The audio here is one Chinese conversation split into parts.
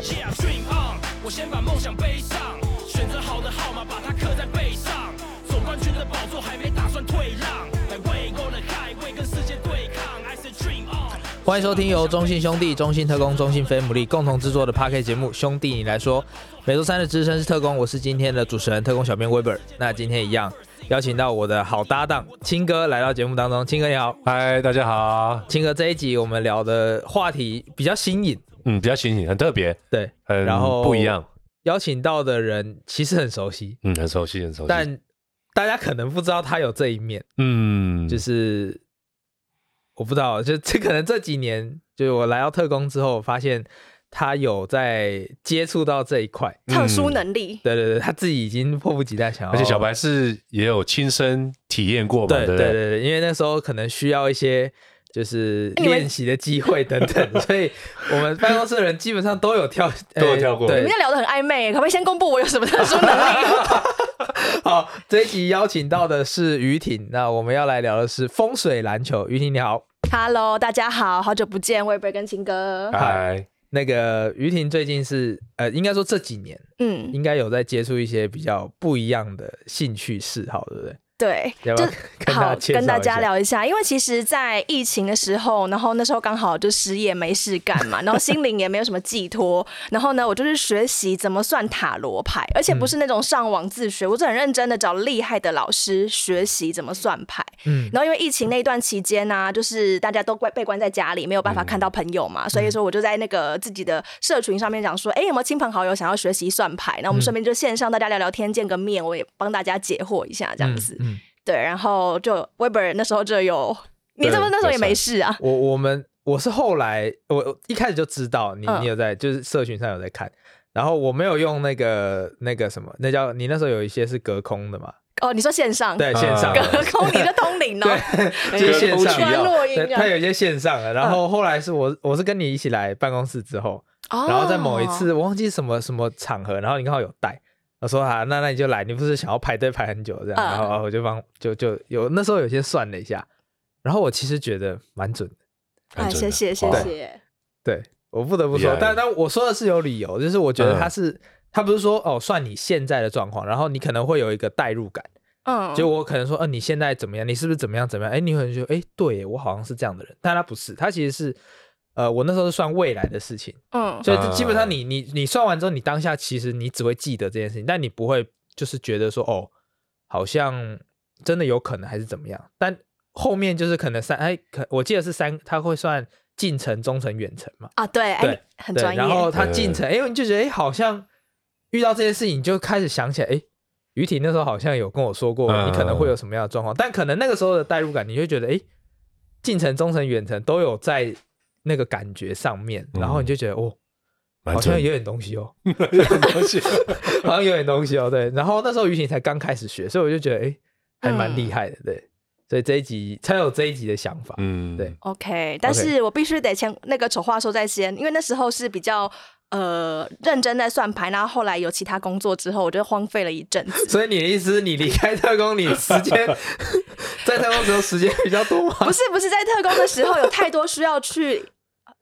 Yeah, dream on，我先把梦想背上，选择好的号码，把它刻在背上。总冠军的宝座还没打算退让，来为够了海，为跟世界对抗。I say dream on。欢迎收听由中信兄弟、中信特工、中信飞姆利共同制作的 Podcast 节目《兄弟你来说》。每周三的资深是特工，我是今天的主持人特工小编 Weber。那今天一样邀请到我的好搭档青哥来到节目当中，青哥你好，嗨，大家好。青哥这一集我们聊的话题比较新颖。嗯，比较新颖，很特别，对，很然后不一样。邀请到的人其实很熟悉，嗯，很熟悉，很熟悉。但大家可能不知道他有这一面，嗯，就是我不知道，就这可能这几年，就是我来到特工之后，发现他有在接触到这一块特殊能力。对对对，他自己已经迫不及待想要，而且小白是也有亲身体验过嘛，对对对对，因为那时候可能需要一些。就是练习的机会等等，所以我们办公室的人基本上都有跳，都有跳过。对，你们聊得很暧昧，可不可以先公布我有什么特殊能力？好，这一集邀请到的是于婷，那我们要来聊的是风水篮球。于婷你好，Hello，大家好，好久不见，我也不跟秦哥。嗨，那个于婷最近是呃，应该说这几年，嗯，应该有在接触一些比较不一样的兴趣嗜好，对不对？对，就好跟大家聊一下，因为其实，在疫情的时候，然后那时候刚好就失业没事干嘛，然后心灵也没有什么寄托，然后呢，我就是学习怎么算塔罗牌，而且不是那种上网自学，我是很认真的找厉害的老师学习怎么算牌。嗯，然后因为疫情那段期间呢、啊，就是大家都关被关在家里，没有办法看到朋友嘛，所以说我就在那个自己的社群上面讲说，哎，有没有亲朋好友想要学习算牌？那我们顺便就线上大家聊聊天，见个面，我也帮大家解惑一下这样子。对，然后就 Weber 那时候就有，你怎么那时候也没事啊？我我们我是后来我一开始就知道你你有在，嗯、就是社群上有在看，然后我没有用那个那个什么，那叫你那时候有一些是隔空的嘛？哦，你说线上？对，线上隔空，你的通灵哦，对，就是线上。他有一些线上的，然后后来是我我是跟你一起来办公室之后，嗯、然后在某一次我忘记什么什么场合，然后你刚好有带。我说啊，那那你就来，你不是想要排队排很久这样，然后我就帮就就有那时候有些算了一下，然后我其实觉得蛮准的。啊，谢谢谢谢。对，我不得不说，但但我说的是有理由，就是我觉得他是他不是说哦算你现在的状况，然后你可能会有一个代入感，嗯，就我可能说，呃，你现在怎么样？你是不是怎么样怎么样？哎，你可能觉得，哎，对我好像是这样的人，但他不是，他其实是。呃，我那时候是算未来的事情，嗯，所以基本上你你你算完之后，你当下其实你只会记得这件事情，但你不会就是觉得说哦，好像真的有可能还是怎么样。但后面就是可能三哎，可我记得是三，他会算近程、中程、远程嘛？啊，对，对，哎，很专业。然后他近程，哎，你就觉得哎，好像遇到这件事情，你就开始想起来，哎，于婷那时候好像有跟我说过，你可能会有什么样的状况，但可能那个时候的代入感，你会觉得哎，近程、中程、远程都有在。那个感觉上面，然后你就觉得、嗯、哦，好像有点东西哦，有点东西，好像有点东西哦，对。然后那时候于婷才刚开始学，所以我就觉得哎，还蛮厉害的，对。所以这一集才有这一集的想法，嗯，对。OK，但是我必须得先那个丑话说在先，因为那时候是比较呃认真在算牌，然后后来有其他工作之后，我就荒废了一阵子。所以你的意思是你离开特工，你时间在特攻的时候时间比较多吗？不是，不是在特工的时候有太多需要去。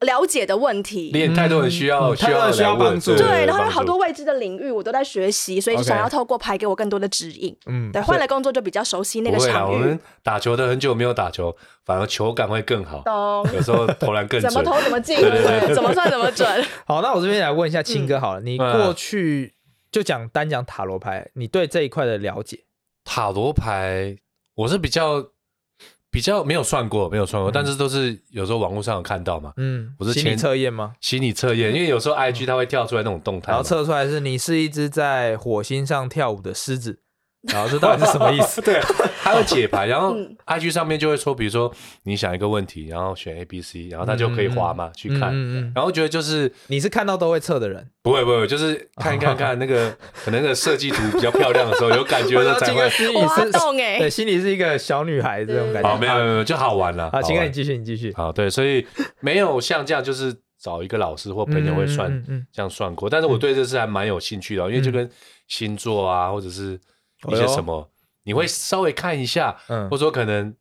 了解的问题，也太多人需要，需要需要帮助，对，然后有好多未知的领域，我都在学习，所以想要透过牌给我更多的指引。嗯，对，换了工作就比较熟悉那个场域。我们打球的很久没有打球，反而球感会更好。懂，有时候投篮更准，怎么投怎么进，对对对，怎么算怎么准。好，那我这边来问一下青哥好了，你过去就讲单讲塔罗牌，你对这一块的了解？塔罗牌，我是比较。比较没有算过，没有算过，嗯、但是都是有时候网络上有看到嘛。嗯，不是心理测验吗？心理测验，因为有时候 IG 它会跳出来那种动态，然后测出来是你是一只在火星上跳舞的狮子。然后这到底是什么意思？对，他会解牌，然后 IG 上面就会说，比如说你想一个问题，然后选 A、B、C，然后他就可以滑嘛去看。然后觉得就是你是看到都会测的人，不会不会，就是看一看 看那个可能那个设计图比较漂亮的时候，有感觉的才会。心里是，对，心里是一个小女孩这种感觉。好，没有没有，就好玩了。好，请你继续，你继续。好，对，所以没有像这样，就是找一个老师或朋友会算这样算过，但是我对这事还蛮有兴趣的，因为就跟星座啊，或者是一些什么。你会稍微看一下，嗯，或者说可能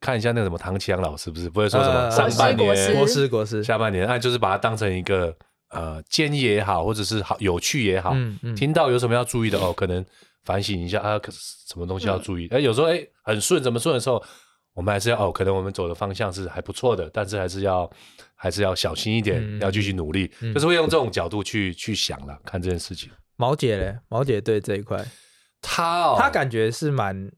看一下那个什么唐綺阳老师，不是？不会说什么上半年国师。国师，下半年，那就是把它当成一个呃建议也好，或者是好有趣也好，嗯嗯，听到有什么要注意的哦，可能反省一下啊，可是什么东西要注意？哎，有时候哎很顺，怎么顺的时候，我们还是要哦，可能我们走的方向是还不错的，但是还是要还是要小心一点，要继续努力，就是会用这种角度去去想了看这件事情。毛姐嘞，毛姐对这一块，她哦，他感觉是蛮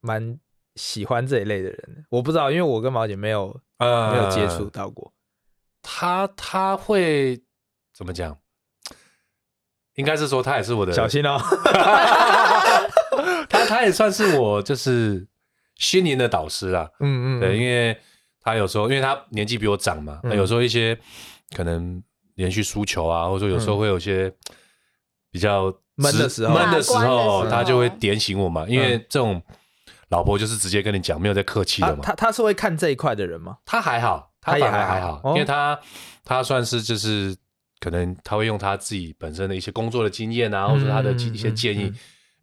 蛮。喜欢这一类的人，我不知道，因为我跟毛姐没有呃没有接触到过。他他会怎么讲？应该是说他也是我的小心哦。他他也算是我就是心灵的导师啦。嗯嗯，对，因为他有时候因为他年纪比我长嘛，嗯、有时候一些可能连续输球啊，或者说有时候会有些比较闷的时候，闷的时候，他就会点醒我嘛，因为这种。老婆就是直接跟你讲，没有在客气的嘛。他他是会看这一块的人吗？他还好，他也还还好，因为他他算是就是可能他会用他自己本身的一些工作的经验啊，或者他的一些建议，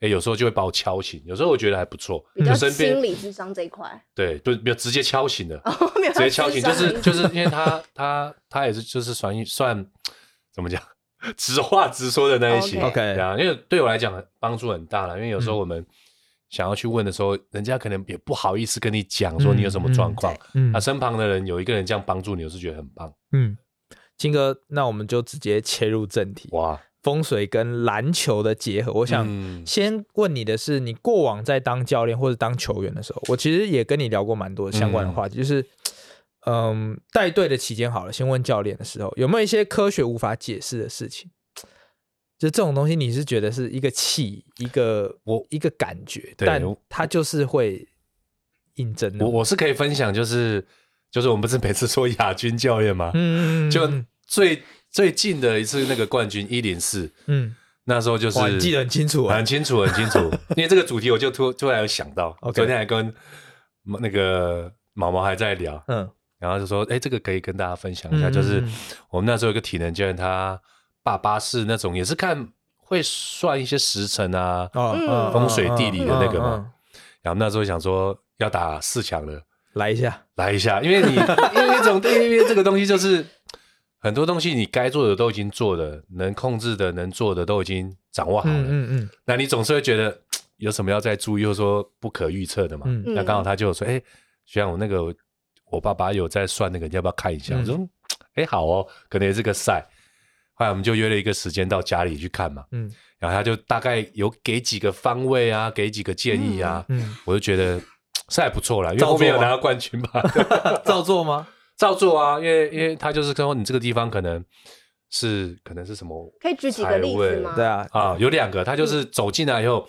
哎，有时候就会把我敲醒。有时候我觉得还不错，比较心理智商这一块。对，就比较直接敲醒的，直接敲醒，就是就是因为他他他也是就是算算怎么讲，直话直说的那一些。OK，因为对我来讲帮助很大了，因为有时候我们。想要去问的时候，人家可能也不好意思跟你讲说你有什么状况。嗯，啊，身旁的人有一个人这样帮助你，我是觉得很棒。嗯，金哥，那我们就直接切入正题。哇，风水跟篮球的结合，我想先问你的是，你过往在当教练或者当球员的时候，我其实也跟你聊过蛮多相关的话题，嗯、就是，嗯，带队的期间好了，先问教练的时候，有没有一些科学无法解释的事情？就这种东西，你是觉得是一个气，一个我一个感觉，但它就是会印证的。我我是可以分享，就是就是我们不是每次说亚军教练吗？嗯，就最最近的一次那个冠军一零四，嗯，那时候就是记得很清楚，很清楚，很清楚。因为这个主题，我就突突然有想到，昨天还跟那个毛毛还在聊，嗯，然后就说，哎，这个可以跟大家分享一下，就是我们那时候有个体能教练，他。爸爸是那种也是看会算一些时辰啊，风水地理的那个嘛。然后那时候想说要打四强了，来一下，来一下，因为你因为这种因为这个东西就是很多东西你该做的都已经做了，能控制的能做的都已经掌握好了。嗯嗯。那你总是会觉得有什么要再注意，或者说不可预测的嘛。那刚好他就说：“哎，学长，我那个我爸爸有在算那个，你要不要看一下？”我说：“哎，好哦，可能也是个赛。”后来我们就约了一个时间到家里去看嘛，嗯，然后他就大概有给几个方位啊，给几个建议啊，嗯，我就觉得赛不错了，因为后面有拿到冠军嘛 照做吗？照做啊，因为因为他就是说你这个地方可能是可能是什么，可以举几个例子吗？对啊，啊，有两个，他就是走进来以后，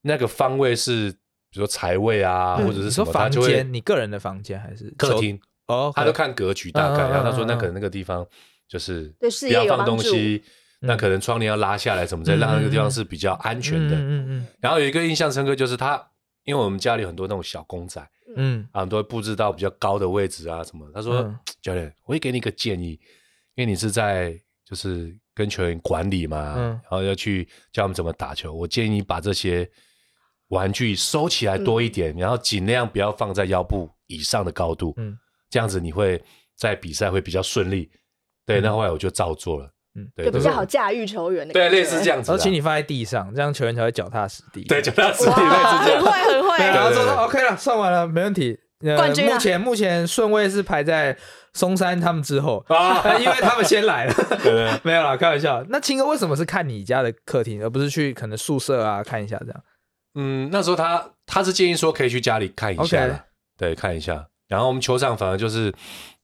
那个方位是比如说财位啊，或者是什么房间，你个人的房间还是客厅？哦，他都看格局大概，然后他说那可能那个地方。就是不要放东西，那可能窗帘要拉下来，什么之类，让那个地方是比较安全的。嗯嗯。然后有一个印象深刻，就是他，因为我们家里很多那种小公仔，嗯，啊，都会布置到比较高的位置啊什么。他说：“ 教练，我会给你一个建议，因为你是在就是跟球员管理嘛，然后要去教他们怎么打球。我建议你把这些玩具收起来多一点，然后尽量不要放在腰部以上的高度，嗯，这样子你会在比赛会比较顺利。”对，那后来我就照做了，嗯，对，就比较好驾驭球员的，对，类似这样子，然后请你放在地上，这样球员才会脚踏实地，对，脚踏实地，类似这样，很会很会，然后说 OK 了，算完了，没问题，冠军目前目前顺位是排在松山他们之后。啊，因为他们先来了，没有啦，开玩笑。那青哥为什么是看你家的客厅，而不是去可能宿舍啊看一下这样？嗯，那时候他他是建议说可以去家里看一下，对，看一下。然后我们球场反而就是。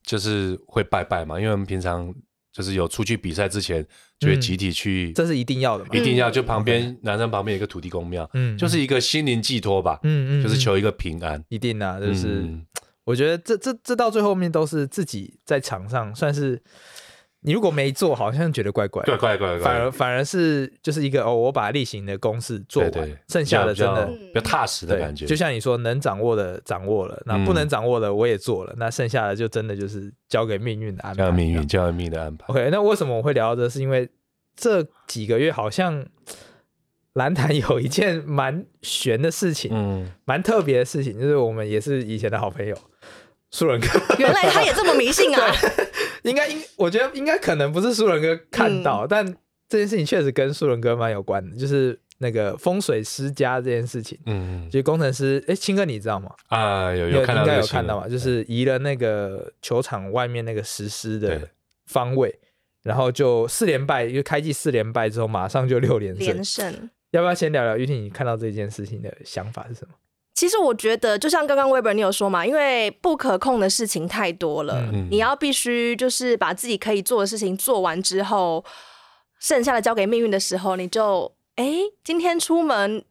就是会拜拜嘛，因为我们平常就是有出去比赛之前，就会集体去，这是一定要的嘛，一定要。就旁边男生旁边有一个土地公庙，嗯，就是一个心灵寄托吧，嗯嗯，就是求一个平安，一定啊，就是我觉得这这这到最后面都是自己在场上算是。你如果没做，好像觉得怪怪，怪怪怪怪，反而反而是就是一个哦，我把例行的公事做完，剩下的真的比较踏实的感觉。就像你说，能掌握的掌握了，那不能掌握的我也做了，那剩下的就真的就是交给命运的安排。交给命运，交给命运的安排。OK，那为什么我会聊到这？是因为这几个月好像蓝坛有一件蛮悬的事情，嗯，蛮特别的事情，就是我们也是以前的好朋友，树人哥。原来他也这么迷信啊？应该应，我觉得应该可能不是树人哥看到，嗯、但这件事情确实跟树人哥蛮有关的，就是。那个风水师家这件事情，嗯，就是工程师，哎，青哥你知道吗？啊，有有看到，应该有看到嘛，就是移了那个球场外面那个石狮的方位，然后就四连败，因为开季四连败之后，马上就六连胜。连胜，要不要先聊聊于婷你看到这件事情的想法是什么？其实我觉得，就像刚刚 Weber 你有说嘛，因为不可控的事情太多了，嗯、你要必须就是把自己可以做的事情做完之后，剩下的交给命运的时候，你就。哎，今天出门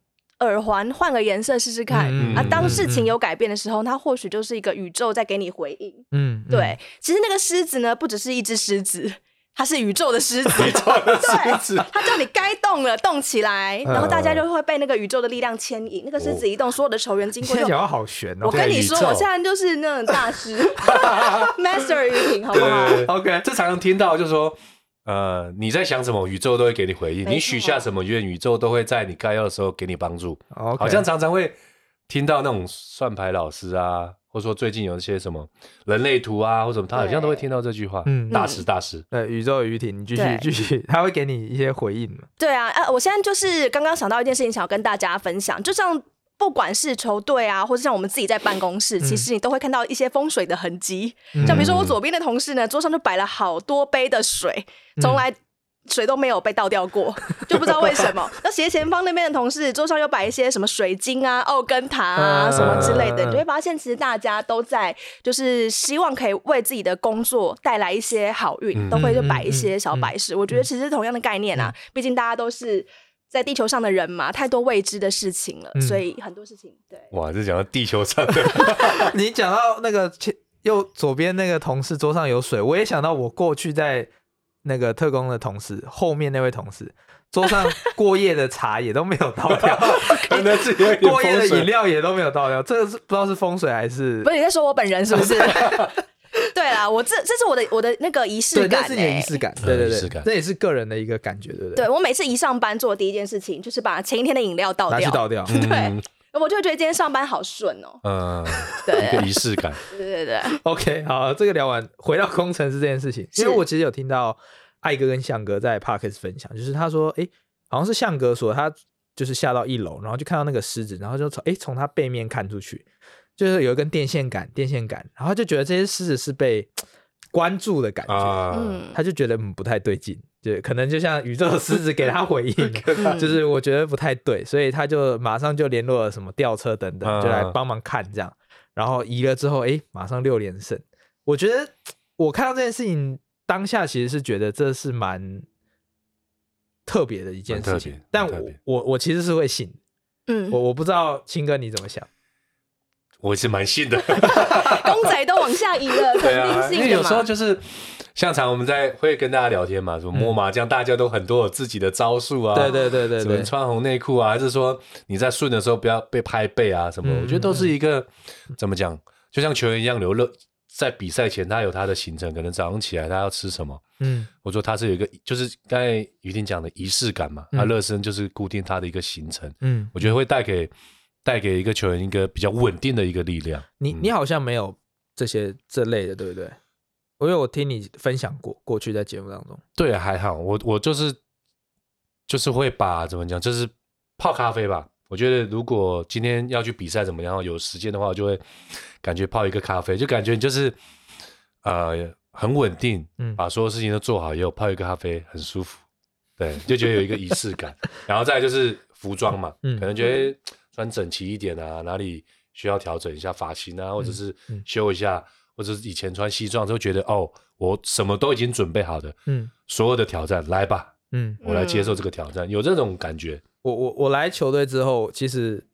耳环换个颜色试试看、嗯、啊！当事情有改变的时候，它或许就是一个宇宙在给你回应。嗯，对。其实那个狮子呢，不只是一只狮子，它是宇宙的狮子。宇宙的狮子，他叫你该动了，动起来，然后大家就会被那个宇宙的力量牵引。那个狮子一动，所有的球员经过。这讲好悬哦！我跟你说，我现在就是那种大师，Master 于婷，好不好？OK，这常常听到就是说。呃，你在想什么，宇宙都会给你回应。你许下什么愿，宇宙都会在你该要的时候给你帮助。好像常常会听到那种算牌老师啊，或者说最近有一些什么人类图啊，或者什么，他好像都会听到这句话。嗯，大师大师。对，宇宙于婷，你继续继续，他会给你一些回应。对啊，呃，我现在就是刚刚想到一件事情，想要跟大家分享，就像。不管是球队啊，或者像我们自己在办公室，嗯、其实你都会看到一些风水的痕迹。嗯、像比如说我左边的同事呢，桌上就摆了好多杯的水，从来水都没有被倒掉过，嗯、就不知道为什么。那斜前方那边的同事桌上又摆一些什么水晶啊、奥根塔啊什么之类的，你就会发现其实大家都在就是希望可以为自己的工作带来一些好运，嗯、都会就摆一些小摆饰。嗯、我觉得其实同样的概念啊，毕、嗯、竟大家都是。在地球上的人嘛，太多未知的事情了，嗯、所以很多事情对。哇，这讲到地球上的，你讲到那个右左边那个同事桌上有水，我也想到我过去在那个特工的同事后面那位同事桌上过夜的茶也都没有倒掉，可能是过夜的饮料也都没有倒掉，这个是不知道是风水还是？不是你在说我本人是不是？对啦，我这这是我的我的那个仪式感，这是你的仪式感，对对对，这也是个人的一个感觉，对不对？对，我每次一上班做的第一件事情就是把前一天的饮料倒掉，拿去倒掉，对，我就觉得今天上班好顺哦。嗯，对，一个仪式感，对对对。OK，好，这个聊完，回到工程师这件事情，因为我其实有听到艾哥跟向哥在 Podcast 分享，就是他说，哎，好像是向哥说他就是下到一楼，然后就看到那个狮子，然后就从哎从他背面看出去。就是有一根电线杆，电线杆，然后就觉得这些狮子是被 关注的感觉，嗯，他就觉得嗯不太对劲，就可能就像宇宙的狮子 给他回应，就是我觉得不太对，所以他就马上就联络了什么吊车等等，就来帮忙看这样，然后移了之后，哎，马上六连胜。我觉得我看到这件事情当下其实是觉得这是蛮特别的一件事情，但我我我其实是会信，嗯，我我不知道青哥你怎么想。我是蛮信的，公仔都往下移了，对啊，因为有时候就是像常我们在会跟大家聊天嘛，什么摸麻将，大家都很多有自己的招数啊，对对对对，什么穿红内裤啊，还是说你在顺的时候不要被拍背啊什么，我觉得都是一个怎么讲，就像球员一样，刘乐在比赛前他有他的行程，可能早上起来他要吃什么，嗯，我说他是有一个，就是刚才于婷讲的仪式感嘛，他热身就是固定他的一个行程，嗯，我觉得会带给。带给一个球员一个比较稳定的一个力量。你你好像没有这些这类的，对不对？因为我听你分享过，过去在节目当中。对，还好，我我就是就是会把怎么讲，就是泡咖啡吧。我觉得如果今天要去比赛怎么样，有时间的话，我就会感觉泡一个咖啡，就感觉就是呃很稳定，嗯，把所有事情都做好以后，泡一个咖啡很舒服，对，就觉得有一个仪式感。然后再就是服装嘛，嗯，可能觉得。穿整齐一点啊，哪里需要调整一下发型啊，或者是修一下，嗯嗯、或者是以前穿西装都觉得哦，我什么都已经准备好的，嗯，所有的挑战来吧，嗯，我来接受这个挑战，有这种感觉。我我我来球队之后，其实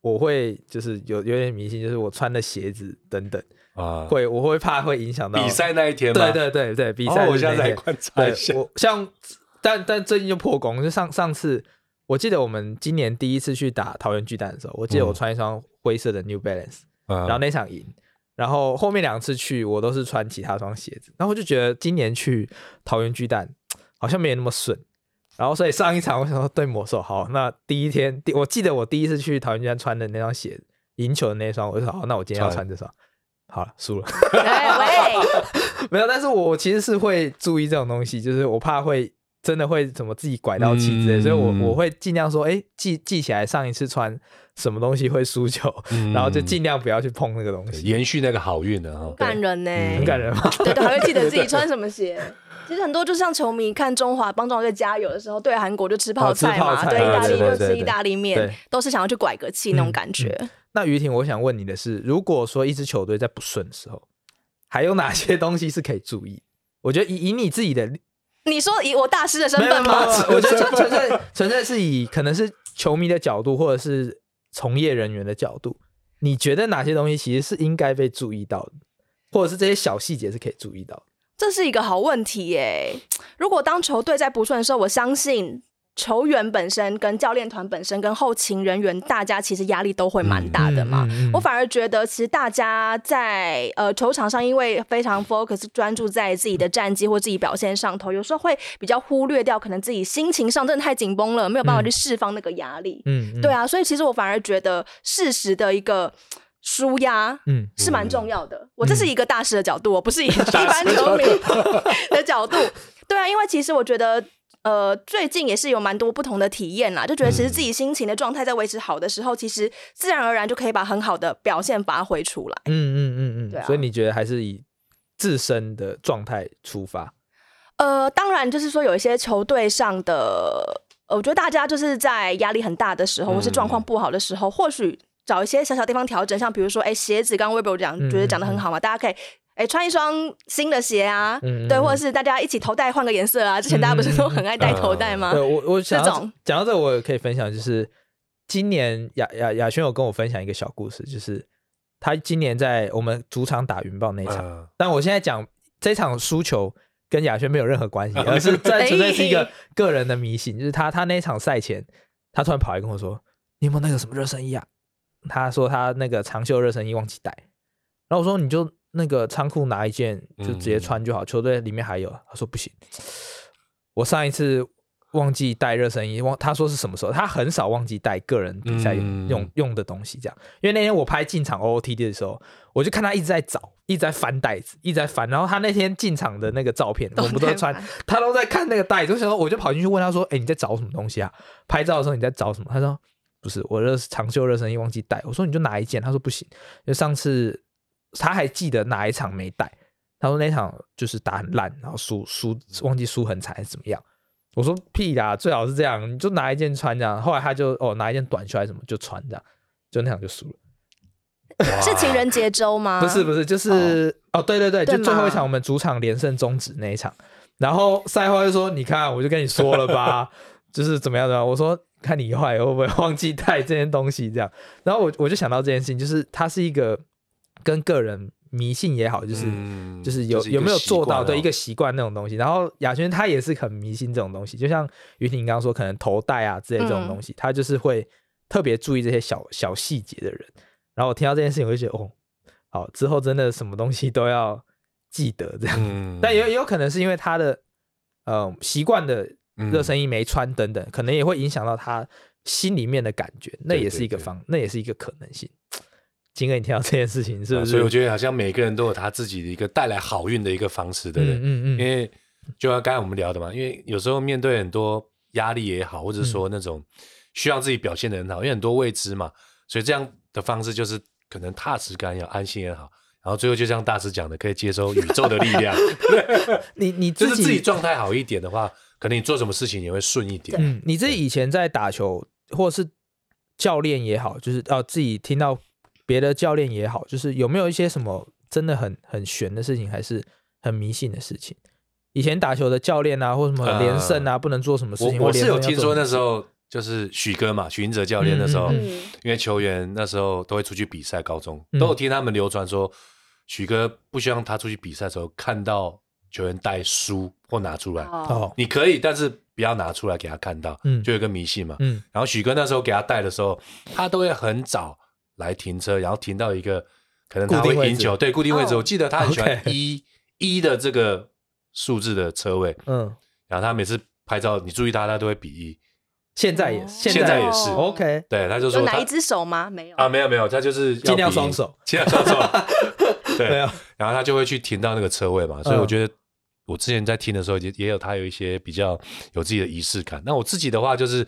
我会就是有有点迷信，就是我穿的鞋子等等啊，会我会怕会影响到比赛那一天？对对对对，比赛、哦、我现在来观察一下，我像但但最近就破功，就上上次。我记得我们今年第一次去打桃园巨蛋的时候，我记得我穿一双灰色的 New Balance，、嗯、然后那场赢，然后后面两次去我都是穿其他双鞋子，然后我就觉得今年去桃园巨蛋好像没有那么顺，然后所以上一场我想说对魔兽好，那第一天第我记得我第一次去桃园机穿的那双鞋，赢球的那双，我就说好，那我今天要穿这双。好了，输了。没有，但是我其实是会注意这种东西，就是我怕会真的会怎么自己拐到气之类，嗯、所以我我会尽量说，哎、欸，记记起来上一次穿什么东西会输球，嗯、然后就尽量不要去碰那个东西，延续那个好运的哈。感人呢、欸，很感人吗？对对，还会记得自己穿什么鞋。其实很多就像球迷看中华帮中华队加油的时候，对韩国就吃泡菜嘛，菜对意大利就吃意大利面，都是想要去拐个气那种感觉。嗯嗯、那于婷，我想问你的是，如果说一支球队在不顺的时候，还有哪些东西是可以注意？我觉得以以你自己的，你说以我大师的身份吗？我觉得 纯粹纯粹是以可能是球迷的角度，或者是从业人员的角度，你觉得哪些东西其实是应该被注意到的，或者是这些小细节是可以注意到的？这是一个好问题耶。如果当球队在不顺的时候，我相信球员本身、跟教练团本身、跟后勤人员，大家其实压力都会蛮大的嘛。嗯嗯嗯、我反而觉得，其实大家在呃球场上，因为非常 focus 专注在自己的战绩或自己表现上头，有时候会比较忽略掉可能自己心情上真的太紧绷了，没有办法去释放那个压力。嗯，嗯对啊，所以其实我反而觉得适时的一个。舒压，嗯，是蛮重要的。嗯、我这是一个大师的角度，我不是以 一般球迷的角度。对啊，因为其实我觉得，呃，最近也是有蛮多不同的体验啦，就觉得其实自己心情的状态在维持好的时候，嗯、其实自然而然就可以把很好的表现发挥出来。嗯嗯嗯嗯，对啊。所以你觉得还是以自身的状态出发？呃，当然，就是说有一些球队上的，我觉得大家就是在压力很大的时候，嗯、或是状况不好的时候，或许。找一些小小地方调整，像比如说，哎、欸，鞋子，刚刚 Weibo 讲，觉得讲的很好嘛，嗯、大家可以，哎、欸，穿一双新的鞋啊，嗯、对，或者是大家一起头戴换个颜色啊。之前大家不是都很爱戴头戴吗？对，我我想讲到这，我可以分享，就是今年雅雅雅轩有跟我分享一个小故事，就是他今年在我们主场打云豹那场，嗯、但我现在讲这场输球跟亚轩没有任何关系，而是这纯粹是一个个人的迷信，就是他他那场赛前，他突然跑来跟我说：“你有没有那个什么热身衣啊？”他说他那个长袖热身衣忘记带，然后我说你就那个仓库拿一件就直接穿就好，球队里面还有。他说不行，我上一次忘记带热身衣，忘他说是什么时候？他很少忘记带个人比赛用用用的东西，这样。因为那天我拍进场 OOTD 的时候，我就看他一直在找，一直在翻袋子，一直在翻。然后他那天进场的那个照片，我们都在穿，他都在看那个袋子。我想说，我就跑进去问他说：“哎，你在找什么东西啊？拍照的时候你在找什么？”他说。不是我热长袖热身衣忘记带，我说你就拿一件，他说不行，因为上次他还记得哪一场没带，他说那场就是打很烂，然后输输忘记输很惨还是怎么样，我说屁啦，最好是这样，你就拿一件穿这样，后来他就哦拿一件短袖还是什么就穿这样，就那场就输了。是情人节周吗？不是不是，就是哦，哦对对对，就最后一场我们主场连胜终止那一场，然后赛后就说你看我就跟你说了吧，就是怎么样的，我说。看你以后会不会忘记带这件东西，这样，然后我我就想到这件事情，就是它是一个跟个人迷信也好，就是、嗯、就是有有没有做到的一个习惯那种东西。然后亚轩他也是很迷信这种东西，就像于婷刚刚说，可能头带啊之类这种东西，他、嗯、就是会特别注意这些小小细节的人。然后我听到这件事情，我就觉得哦，好，之后真的什么东西都要记得这样。嗯、但也也有可能是因为他的呃习惯的。热身衣没穿等等，可能也会影响到他心里面的感觉，那也是一个方，对对对，那也是一个可能性。金哥，你听到这件事情是不是？啊，所以我觉得好像每个人都有他自己的一个带来好运的一个方式，对不对？嗯嗯，嗯。因为就像刚才我们聊的嘛，因为有时候面对很多压力也好，或者说那种需要自己表现的很好，因为很多未知嘛，所以这样的方式就是可能踏实感也好，安心也好，然后最后就像大师讲的，可以接收宇宙的力量。你你就是自己状态好一点的话。可能你做什么事情也会顺一点。嗯，你自己以前在打球，或是教练也好，就是哦、啊，自己听到别的教练也好，就是有没有一些什么真的很很玄的事情，还是很迷信的事情？以前打球的教练啊，或什么连胜啊，呃、不能做什么事情？我，我是有听说那时候就是许哥嘛，许英哲教练那时候，嗯、因为球员那时候都会出去比赛，高中都有听他们流传说，许哥不希望他出去比赛的时候看到。球员带书或拿出来，oh. 你可以，但是不要拿出来给他看到，嗯，就有一个迷信嘛，嗯。然后许哥那时候给他带的时候，他都会很早来停车，然后停到一个可能他会赢球，对，固定位置。Oh. 我记得他很喜欢一一的这个数字的车位，嗯。然后他每次拍照，你注意他，他都会比一。现在也是，现在也是。OK，对，他就说哪一只手吗？没有啊，没有没有，他就是尽量双手，尽量双手。对，然后他就会去停到那个车位嘛，所以我觉得我之前在听的时候也也有他有一些比较有自己的仪式感。那我自己的话就是。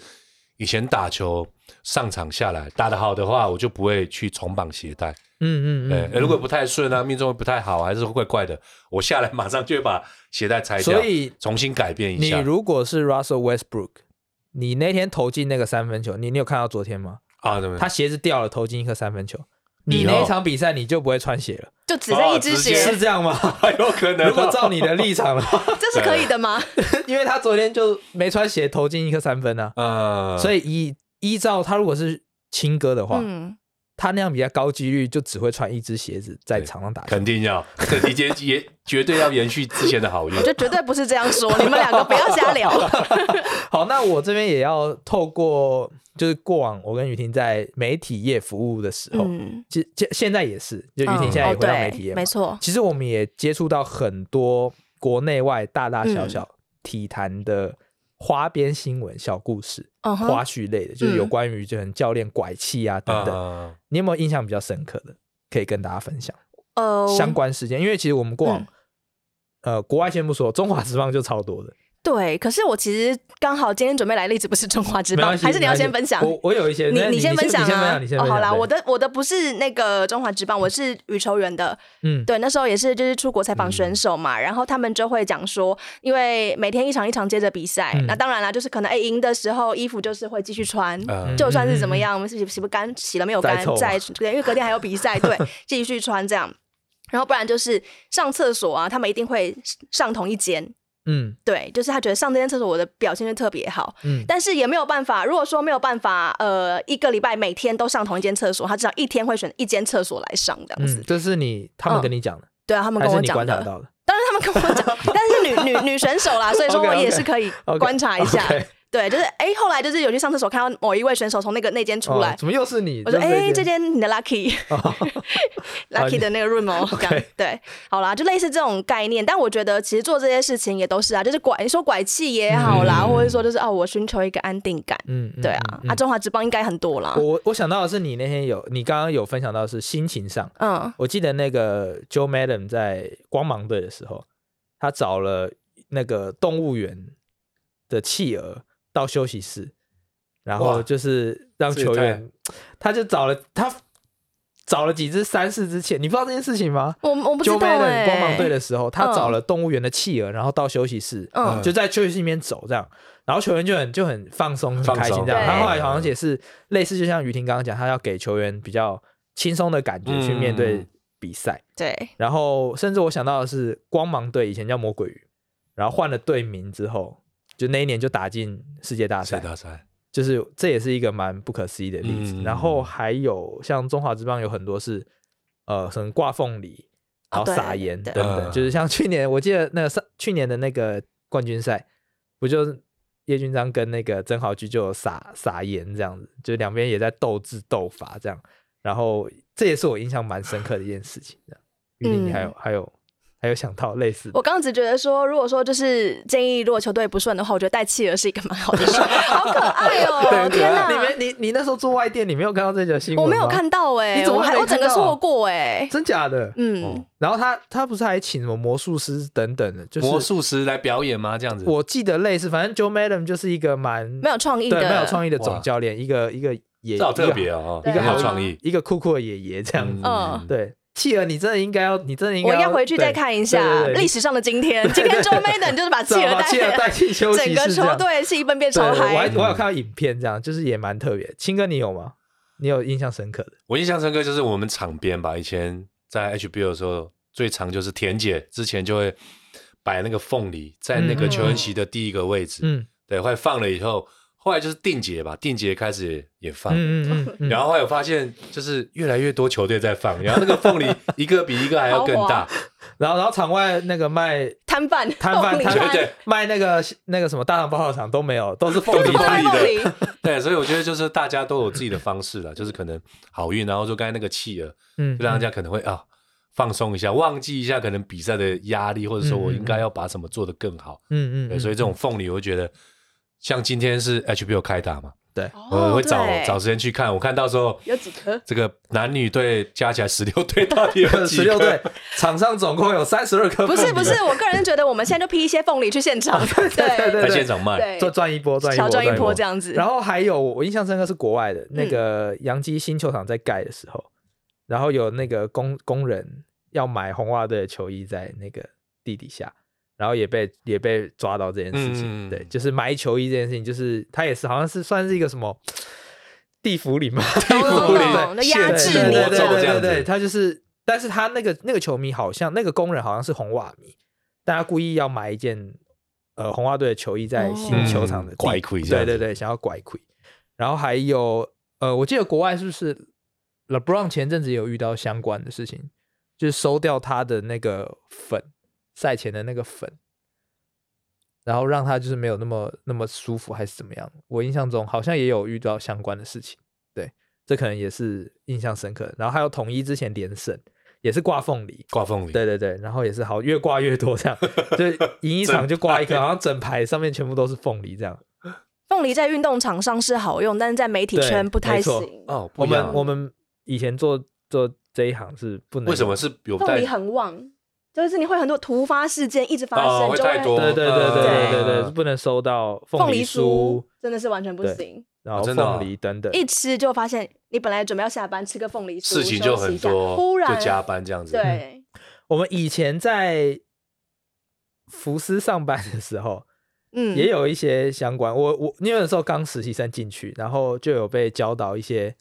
以前打球上场下来打得好的话，我就不会去重绑鞋带。嗯嗯嗯。如果不太顺啊，命中不太好，还是怪怪的，我下来马上就会把鞋带拆掉，所以重新改变一下。你如果是 Russell Westbrook，你那天投进那个三分球，你你有看到昨天吗？啊，对。他鞋子掉了，投进一颗三分球。你那一场比赛你就不会穿鞋了，就只剩一只鞋，是这样吗？还 有可能。如果照你的立场的话，这是可以的吗？因为他昨天就没穿鞋投进一颗三分呢，呃，所以依依照他如果是亲哥的话，嗯，他那样比较高几率就只会穿一只鞋子在场上打球，肯定要，这迪杰也绝对要延续之前的好运，就绝对不是这样说，你们两个不要瞎聊。好，那我这边也要透过。就是过往我跟雨婷在媒体业服务的时候，其实现在也是，就雨婷现在也回到媒体业，没错。其实我们也接触到很多国内外大大小小体坛的花边新闻、小故事、花絮类的，就是有关于就是教练拐气啊等等。你有没有印象比较深刻的，可以跟大家分享？呃，相关事件，因为其实我们过往，呃，国外先不说，中华职棒就超多的。对，可是我其实刚好今天准备来例子不是中华之棒，还是你要先分享？我我有一些，你你先分享啊。哦，好啦，我的我的不是那个中华之棒，我是羽球员的。嗯，对，那时候也是就是出国采访选手嘛，然后他们就会讲说，因为每天一场一场接着比赛，那当然啦，就是可能哎赢的时候衣服就是会继续穿，就算是怎么样，我们洗洗不干，洗了没有干，再对，因为隔天还有比赛，对，继续穿这样。然后不然就是上厕所啊，他们一定会上同一间。嗯，对，就是他觉得上这间厕所我的表现就特别好，嗯，但是也没有办法。如果说没有办法，呃，一个礼拜每天都上同一间厕所，他至少一天会选一间厕所来上这样子。嗯，这是你他们跟你讲的？对啊，他们跟我讲的。当然他们跟我讲，但是女女女选手啦，所以说 我也是可以 观察一下。对，就是哎，后来就是有去上厕所，看到某一位选手从那个那间出来，怎么又是你？我说哎，这间你的 lucky，lucky 的那个 room 哦，对，好啦，就类似这种概念。但我觉得其实做这些事情也都是啊，就是拐你说拐气也好啦，或者说就是哦，我寻求一个安定感，嗯，对啊，啊，中华职棒应该很多啦。我我想到的是你那天有，你刚刚有分享到是心情上，嗯，我记得那个 Joe Madam 在光芒队的时候，他找了那个动物园的企鹅。到休息室，然后就是让球员，他就找了他找了几只三四只企，你不知道这件事情吗？我我不知道哎。光芒队的时候，他找了动物园的企鹅，然后到休息室，嗯，就在休息室里面走这样，然后球员就很就很放松很开心这样。他后来好像也是类似，就像于婷刚刚讲，他要给球员比较轻松的感觉去面对比赛。对。然后甚至我想到的是，光芒队以前叫魔鬼鱼，然后换了队名之后。就那一年就打进世界大赛，大赛就是这也是一个蛮不可思议的例子。嗯、然后还有像中华之棒有很多是，呃，可能挂凤梨，然后撒盐等等，就是像去年我记得那个上去年的那个冠军赛，不就是叶君璋跟那个曾豪居就有撒撒盐这样子，就两边也在斗智斗法这样。然后这也是我印象蛮深刻的一件事情。这样，玉玲，你还有、嗯、还有。还有想到类似，我刚刚只觉得说，如果说就是建议，如果球队不顺的话，我觉得带企鹅是一个蛮好的事，好可爱哦！天哪，你没你你那时候做外电，你没有看到这条新闻？我没有看到哎，你怎么还我整个错过哎？真假的？嗯。然后他他不是还请什么魔术师等等的，就是魔术师来表演吗？这样子？我记得类似，反正 Joe Madam 就是一个蛮没有创意的，没有创意的总教练，一个一个爷爷，好特别哦，一个好创意，一个酷酷的爷爷这样子。嗯，对。企鹅，你真的应该要，你真的应该，我应该回去再看一下历史上的今天。今天 Joe Maddon 就是把企鹅 带进休息室，整个球队气氛变超嗨。我还我有看到影片，这样就是也蛮特别。青哥，你有吗？你有印象深刻的？我印象深刻就是我们场边吧，以前在 HBO 的时候，最常就是田姐之前就会摆那个凤梨在那个球员席的第一个位置，嗯，对，会放了以后。后来就是定节吧，定节开始也放，嗯嗯，然后后来有发现就是越来越多球队在放，然后那个凤梨一个比一个还要更大，然后然后场外那个卖摊贩摊贩摊贩卖那个那个什么大肠包小肠都没有，都是凤梨凤梨的，对，所以我觉得就是大家都有自己的方式了，就是可能好运，然后就刚才那个气了，嗯，就让人家可能会啊放松一下，忘记一下可能比赛的压力，或者说我应该要把什么做得更好。嗯嗯，所以这种凤梨，我会觉得像今天是 HBO 开打嘛。对，我会找找时间去看。我看到时候有几颗，这个男女队加起来十六队，到底有 十六队？场上总共有三十二颗。不是不是，我个人觉得我们现在就批一些凤梨去现场，对对对，在现场卖，做赚一波赚一波赚一波这样子。然后还有我印象深刻是国外的那个洋基新球场在盖的时候，然后有那个工工人要买红袜队的球衣在那个地底下。然后也被也被抓到这件事情，嗯、对，就是埋球衣这件事情，就是他也是好像是算是一个什么地府里嘛，地府里 的压制你，对对对对对，他就是，但是他那个那个球迷好像那个工人好像是红袜迷，大家故意要买一件呃红袜队的球衣在新球场的拐亏，对对对，想要拐亏。然后还有呃，我记得国外是不是 LeBron 前阵子有遇到相关的事情，就是收掉他的那个粉。赛前的那个粉，然后让他就是没有那么那么舒服，还是怎么样？我印象中好像也有遇到相关的事情，对，这可能也是印象深刻。然后还有统一之前连胜也是挂凤梨，挂凤梨，对对对，然后也是好越挂越多这样，就赢一场就挂一颗，好像整排上面全部都是凤梨这样。凤梨在运动场上是好用，但是在媒体圈不太行。哦，我们我们以前做做这一行是不能，为什么是有凤梨很旺？就是你会很多突发事件一直发生，会太多，对对对对对对对，不能收到凤梨酥，真的是完全不行。然后凤梨等等，一吃就发现你本来准备要下班吃个凤梨酥，事情就很多，忽然就加班这样子。对，我们以前在福斯上班的时候，嗯，也有一些相关。我我因为那时候刚实习生进去，然后就有被教导一些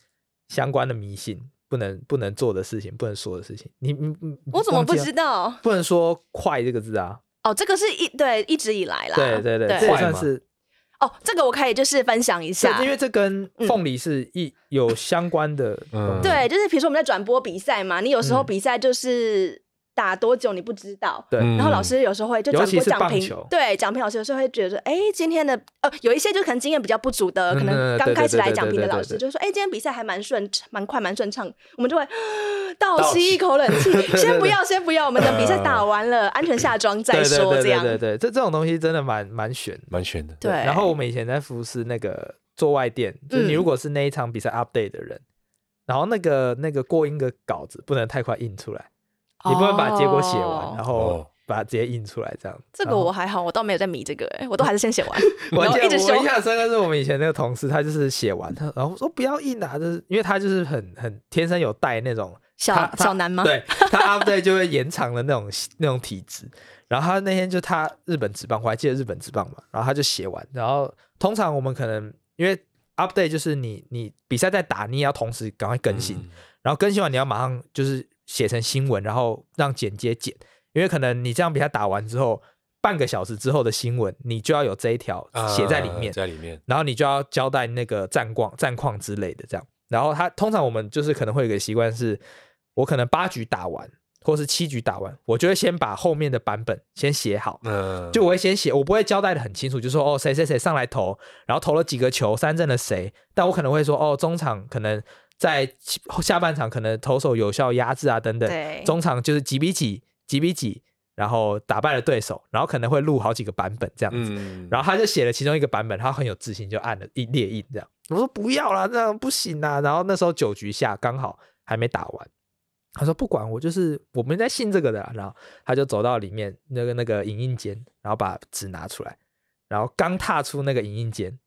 相关的迷信。不能不能做的事情，不能说的事情，你你你，我怎么不知道？不能说“快”这个字啊！哦，这个是一对一直以来啦，对对对，这也算是哦，这个我可以就是分享一下，因为这跟凤梨是一有相关的，嗯，对，就是比如说我们在转播比赛嘛，你有时候比赛就是。打多久你不知道，对。然后老师有时候会就转播讲评，对，讲评老师有时候会觉得说，哎，今天的呃有一些就可能经验比较不足的，可能刚开始来讲评的老师就说，哎，今天比赛还蛮顺，蛮快，蛮顺畅，我们就会 倒吸一口冷气，先不要，先不要，我们等比赛打完了，安全下庄再说，这样。对对，这这种东西真的蛮蛮悬，蛮悬的。对。然后我们以前在服饰那个做外电，就是你如果是那一场比赛 update 的人，然后那个那个过音的稿子不能太快印出来。你不能把结果写完，然后把它直接印出来，这样。这个我还好，我倒没有在迷这个，哎，我都还是先写完。我记得我印象深刻是我们以前那个同事，他就是写完他，然后说不要印啊，就是因为他就是很很天生有带那种小小男吗？对，他 update 就会延长的那种那种体质。然后他那天就他日本职棒，我还记得日本职棒嘛，然后他就写完。然后通常我们可能因为 update 就是你你比赛在打，你也要同时赶快更新，然后更新完你要马上就是。写成新闻，然后让剪接剪，因为可能你这样比赛打完之后，半个小时之后的新闻，你就要有这一条写在里面，在里面，然后你就要交代那个战况、战况之类的这样。然后他通常我们就是可能会有个习惯是，我可能八局打完，或是七局打完，我就会先把后面的版本先写好，嗯，就我会先写，我不会交代的很清楚，就说哦谁谁谁上来投，然后投了几个球，三振了谁，但我可能会说哦中场可能。在下半场可能投手有效压制啊等等，对中场就是几比几几比几，然后打败了对手，然后可能会录好几个版本这样子，嗯、然后他就写了其中一个版本，他很有自信就按了一列印这样。我说不要啦，这样不行啦。然后那时候九局下刚好还没打完，他说不管我就是我们在信这个的。然后他就走到里面那个那个影印间，然后把纸拿出来，然后刚踏出那个影印间，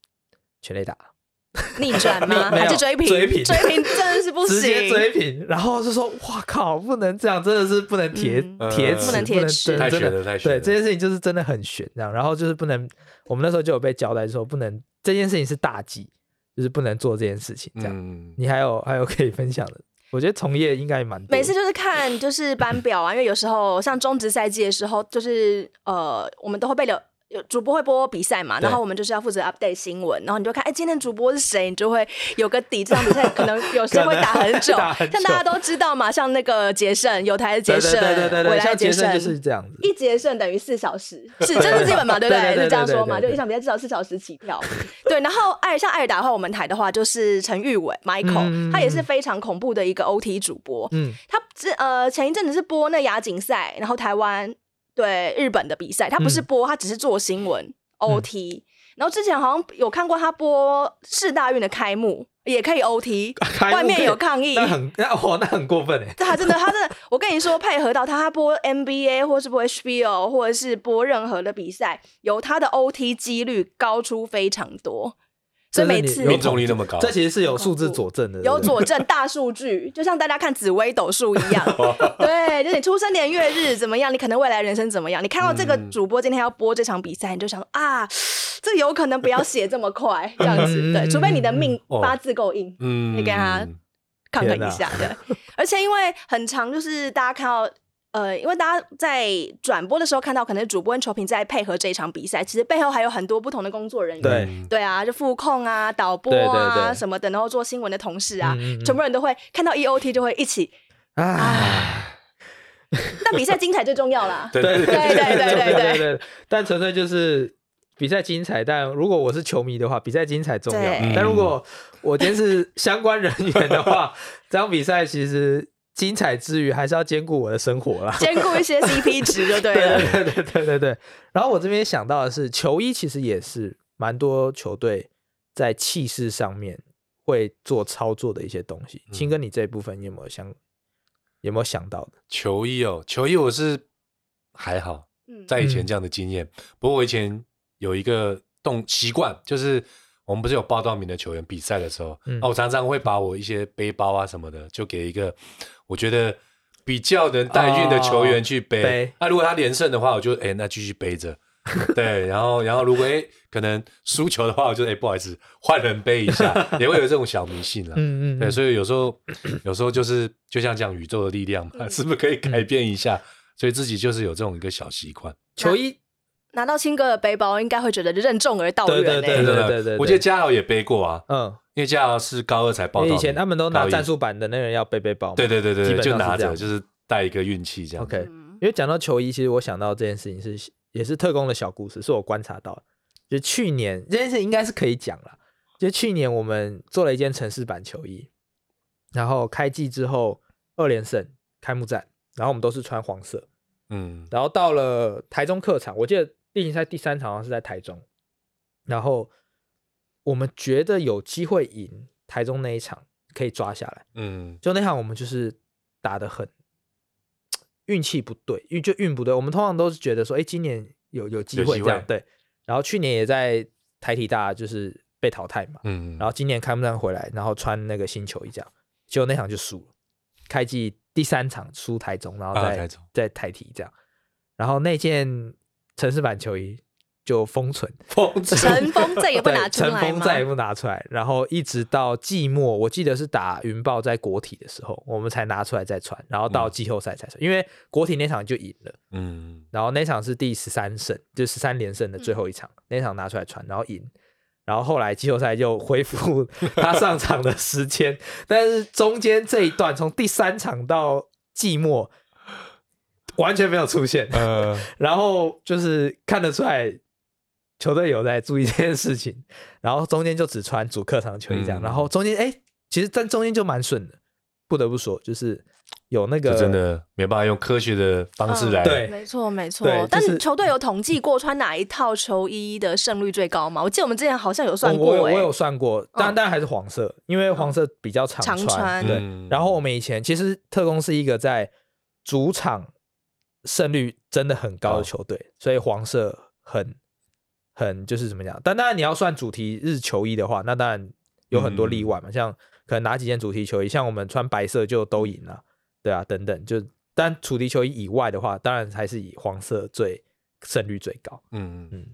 全垒打。逆转吗？还是追平？追平，追平真的是不行。直接追平，然后就说：“哇靠，不能这样，真的是不能铁铁齿，不能铁齿，太悬了，太悬。”对，这件事情就是真的很悬，这样。然后就是不能，我们那时候就有被交代说，不能这件事情是大忌，就是不能做这件事情。这样，你还有还有可以分享的？我觉得从业应该也蛮多。每次就是看就是班表啊，因为有时候像中职赛季的时候，就是呃，我们都会被留。有主播会播比赛嘛，然后我们就是要负责 update 新闻，然后你就看，哎，今天主播是谁，你就会有个底。这场比赛可能有时候会打很 久，像大家都知道嘛，像那个杰胜，有台的杰胜，对对对对，未来杰胜就是这样子，一杰胜等于四小时，是这是基本嘛，对不对？是这样说嘛，就一场比赛至少四小时起跳。对，然后爱像爱尔达的话，我们台的话就是陈玉伟 Michael，他也是非常恐怖的一个 OT 主播，嗯，他之呃前一阵子是播那亚锦赛，然后台湾。对日本的比赛，他不是播，他只是做新闻 OT。然后之前好像有看过他播世大运的开幕，也可以 OT。外面有抗议，那很那哇，那很过分哎！他真的，他真的，我跟你说，配合到他，他播 NBA 或是播 HBO 或者是播任何的比赛，有他的 OT 几率高出非常多。所以每次命中率那么高，这其实是有数字佐证的，有佐证大数据，就像大家看紫微斗数一样。对，就是你出生年月日怎么样，你可能未来人生怎么样。你看到这个主播今天要播这场比赛，你就想啊，这有可能不要写这么快，这样子。对，除非你的命八字够硬，嗯，你给他抗衡一下。对，而且因为很长，就是大家看到。呃，因为大家在转播的时候看到，可能主播跟球评在配合这一场比赛，其实背后还有很多不同的工作人员。对对啊，就副控啊、导播啊什么的，然后做新闻的同事啊，全部人都会看到 EOT 就会一起。啊，但比赛精彩最重要啦。对对对对对对对。但纯粹就是比赛精彩。但如果我是球迷的话，比赛精彩重要；但如果我今天是相关人员的话，这场比赛其实。精彩之余，还是要兼顾我的生活啦，兼顾一些 CP 值就对了。对对对对对对。然后我这边想到的是，球衣其实也是蛮多球队在气势上面会做操作的一些东西。青哥，你这一部分你有没有想有没有想到的？球衣哦，球衣我是还好，在以前这样的经验。嗯、不过我以前有一个动习惯，就是。我们不是有报到名的球员比赛的时候，嗯、啊，我常常会把我一些背包啊什么的，就给一个我觉得比较能带运的球员去背。那、哦啊、如果他连胜的话，我就哎、欸，那继续背着。对，然后然后如果哎、欸、可能输球的话，我就哎、欸、不好意思换人背一下，也会有这种小迷信了。嗯嗯，对，所以有时候有时候就是就像讲宇宙的力量嘛，是不是可以改变一下？所以自己就是有这种一个小习惯。球衣。拿到青哥的背包，应该会觉得任重而道远。对对对对对，我记得嘉豪也背过啊。嗯，因为嘉豪是高二才报到。以前他们都拿战术版的那人要背背包。对对对对，就拿着，就是带一个运气这样。OK，因为讲到球衣，其实我想到这件事情是也是特工的小故事，是我观察到的。就去年这件事应该是可以讲了。就去年我们做了一件城市版球衣，然后开季之后二连胜开幕战，然后我们都是穿黄色。嗯，然后到了台中客场，我记得。例行赛第三场是在台中，然后我们觉得有机会赢台中那一场，可以抓下来。嗯，就那场我们就是打的很运气不对，运就运不对。我们通常都是觉得说，哎，今年有有机会这样对。然后去年也在台体大就是被淘汰嘛，嗯，然后今年开幕战回来，然后穿那个新球衣这样，结果那场就输了。开季第三场输台中，然后在、在台体这样，然后那件。城市版球衣就封存，封存，尘封再也不拿出来，尘封再也不拿出来，然后一直到季末，我记得是打云豹在国体的时候，我们才拿出来再穿，然后到季后赛才穿，嗯、因为国体那场就赢了，嗯，然后那场是第十三胜，就十三连胜的最后一场，嗯、那场拿出来穿，然后赢，然后后来季后赛就恢复 他上场的时间，但是中间这一段从第三场到季末。完全没有出现，呃，然后就是看得出来球队有在注意这件事情，然后中间就只穿主客场球衣这样，嗯、然后中间哎，其实在中间就蛮顺的，不得不说就是有那个真的没办法用科学的方式来、嗯、对，没错没错，对但是球队有统计过穿哪一套球衣的胜率最高吗？我记得我们之前好像有算过，我有我有算过，但但还是黄色，因为黄色比较常穿，常穿。对。嗯、然后我们以前其实特工是一个在主场。胜率真的很高的球队，所以黄色很很就是怎么讲？但当然你要算主题日球衣的话，那当然有很多例外嘛。像可能哪几件主题球衣，像我们穿白色就都赢了，对啊，等等。就但主题球衣以外的话，当然还是以黄色最胜率最高。嗯嗯，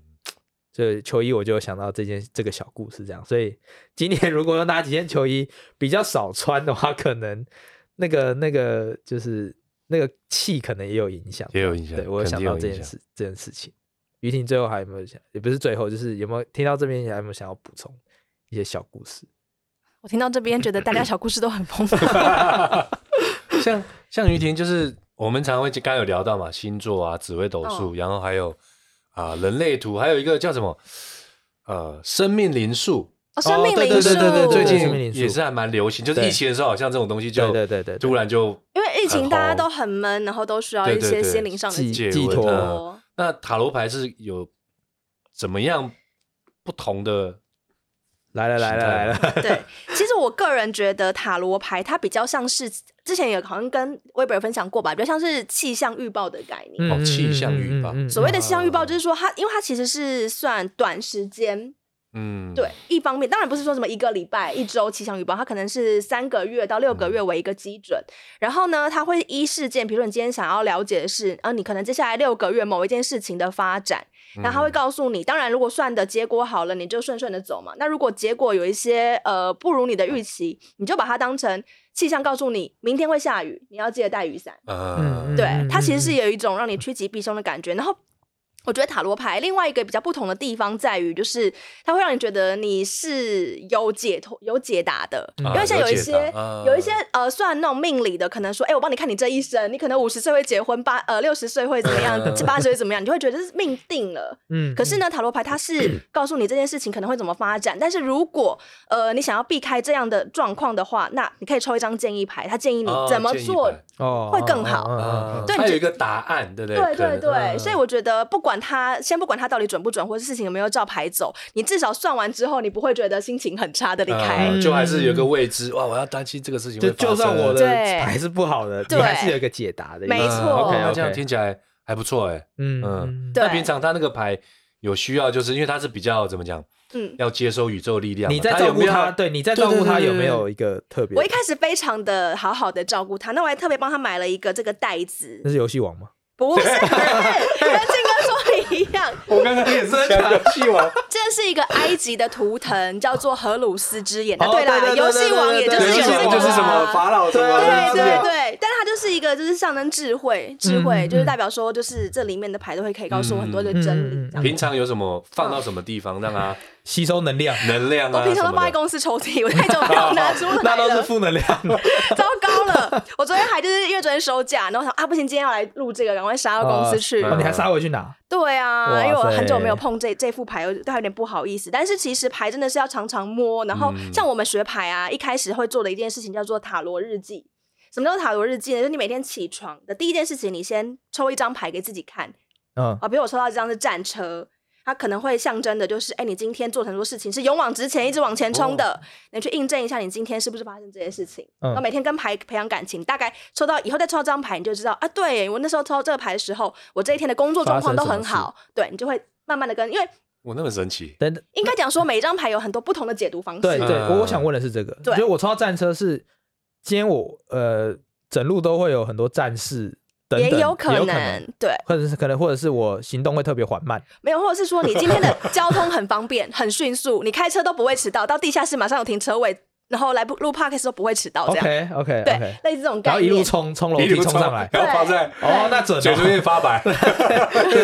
所以球衣我就想到这件这个小故事这样。所以今年如果有哪几件球衣比较少穿的话，可能那个那个就是。那个气可能也有影响，也有影响。对，我有想到这件事，这件事情。于婷最后还有没有想，也不是最后，就是有没有听到这边还有没有想要补充一些小故事？我听到这边觉得大家小故事都很丰富，像像于婷，就是我们常常会刚刚有聊到嘛，星座啊、紫微斗数，哦、然后还有啊、呃、人类图，还有一个叫什么呃生命灵数。哦，生命灵数，对对对，最近也是还蛮流行，就是疫情的时候，好像这种东西就对对对，突然就因为疫情大家都很闷，然后都需要一些心灵上的寄寄托。那塔罗牌是有怎么样不同的？来了来了来了。对，其实我个人觉得塔罗牌它比较像是之前也好像跟威伯分享过吧，比较像是气象预报的概念。哦，气象预报。所谓的气象预报就是说它，因为它其实是算短时间。嗯，对，一方面当然不是说什么一个礼拜、一周气象预报，它可能是三个月到六个月为一个基准。嗯、然后呢，它会依事件，比如说你今天想要了解的是，啊，你可能接下来六个月某一件事情的发展，然后它会告诉你。当然，如果算的结果好了，你就顺顺的走嘛。那如果结果有一些呃不如你的预期，你就把它当成气象，告诉你明天会下雨，你要记得带雨伞。嗯，对，它其实是有一种让你趋吉避凶的感觉。然后。我觉得塔罗牌另外一个比较不同的地方在于，就是它会让你觉得你是有解脱、有解答的。嗯、因为像有一些、啊、有，一些呃，算那种命理的，可能说，哎、欸，我帮你看你这一生，你可能五十岁会结婚，八呃六十岁会怎么样，七八十岁怎么样，你就会觉得是命定了。嗯。可是呢，塔罗牌它是 告诉你这件事情可能会怎么发展，但是如果呃你想要避开这样的状况的话，那你可以抽一张建议牌，它建议你怎么做会更好。对，它有一个答案，对不对？对对对，嗯、所以我觉得不管。管他，先不管他到底准不准，或者事情有没有照牌走，你至少算完之后，你不会觉得心情很差的离开，嗯、就还是有个未知哇！我要担心这个事情会发生，就就算我的牌是不好的，还是有一个解答的，没错。嗯、OK，那这样听起来还不错哎，嗯嗯。那平常他那个牌有需要，就是因为他是比较怎么讲？嗯，要接收宇宙力量。你在照顾他，对，你在照顾他有没有一个特别？我一开始非常的好好的照顾他，那我还特别帮他买了一个这个袋子。那是游戏王吗？不是，跟靖哥说的一样。我刚刚也是讲游戏王。这是一个埃及的图腾，叫做荷鲁斯之眼。对啦，游戏王也就是游戏王，就是什么法老对对对，但是它就是一个，就是象征智慧，智慧就是代表说，就是这里面的牌都会可以告诉我很多的真理。平常有什么放到什么地方让它吸收能量？能量啊！我平常都放在公司抽屉，我太久没有拿出来了。那都是负能量。糟糕了！我昨天还就是因为昨天收假，然后想啊，不行，今天要来录这个，赶快杀到公司去。你还杀回去拿？对啊，因为我很久没有碰这这副牌，我都有点不好意思。但是其实牌真的是要常常摸，然后像我们学牌啊，一开始会做的一件事情叫做塔罗日记。什么叫塔罗日记呢？就是你每天起床的第一件事情，你先抽一张牌给自己看。嗯，啊，比如我抽到这张是战车。它可能会象征的就是，哎，你今天做很多事情是勇往直前，一直往前冲的。哦、你去印证一下，你今天是不是发生这些事情？嗯，然后每天跟牌培养感情，大概抽到以后再抽到这张牌，你就知道啊，对我那时候抽到这个牌的时候，我这一天的工作状况都很好。对，你就会慢慢的跟，因为我那么神奇。应该讲说每一张牌有很多不同的解读方式。对对，我我想问的是这个，对，就我抽到战车是，今天我呃整路都会有很多战士。等等也有可能，可能对，或者是可能，或者是我行动会特别缓慢，没有，或者是说你今天的 交通很方便，很迅速，你开车都不会迟到，到地下室马上有停车位。然后来不录 podcast 都不会迟到，这样。OK OK 对，类似这种概念。然后一路冲冲楼梯冲上来，然后放在哦，那准，嘴唇有点发白，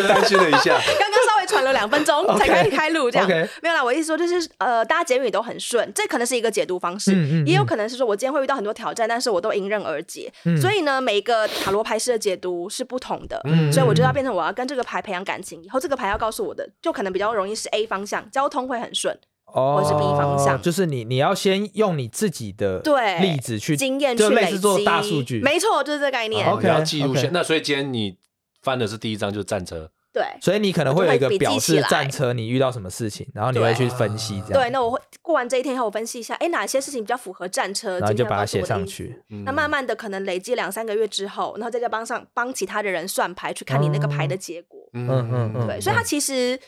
担心了一下。刚刚稍微喘了两分钟才开始开录，这样。没有啦。我意思说就是呃，大家结语都很顺，这可能是一个解读方式，也有可能是说我今天会遇到很多挑战，但是我都迎刃而解。所以呢，每一个塔罗牌式的解读是不同的，所以我就要变成我要跟这个牌培养感情，以后这个牌要告诉我的，就可能比较容易是 A 方向，交通会很顺。或者是 B 方向，就是你你要先用你自己的对例子去经验去累积做大数据，没错，就是这个概念。OK，要记录下。那所以今天你翻的是第一张，就是战车。对，所以你可能会有一个表示战车，你遇到什么事情，然后你会去分析这样。对，那我会过完这一天以后，我分析一下，哎，哪些事情比较符合战车，然后就把它写上去。那慢慢的可能累积两三个月之后，然后再叫帮上帮其他的人算牌，去看你那个牌的结果。嗯嗯嗯，对，所以它其实。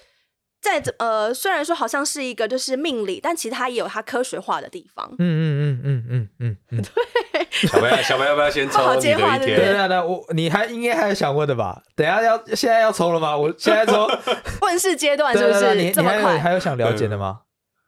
在这呃，虽然说好像是一个就是命理，但其实它也有它科学化的地方。嗯嗯嗯嗯嗯嗯嗯，对。小朋友，小朋友要不要先抽你的一天？对对对，我你还应该还有想问的吧？等下要现在要抽了吗？我现在抽 问世阶段是不是？你你还有还有想了解的吗？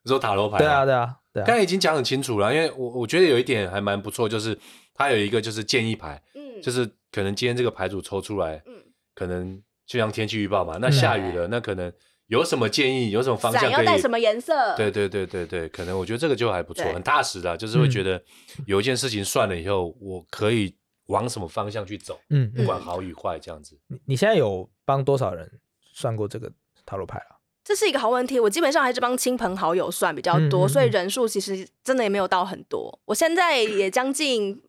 你说塔罗牌？对啊对啊对啊。刚才已经讲很清楚了，因为我我觉得有一点还蛮不错，就是它有一个就是建议牌，嗯，就是可能今天这个牌组抽出来，嗯，可能。就像天气预报嘛，那下雨了，那可能有什么建议，有什么方向可以？要带什么颜色？对对对对对，可能我觉得这个就还不错，很踏实的，就是会觉得有一件事情算了以后，我可以往什么方向去走，嗯，不管好与坏这样子。你你现在有帮多少人算过这个塔罗牌啊？这是一个好问题，我基本上还是帮亲朋好友算比较多，所以人数其实真的也没有到很多。我现在也将近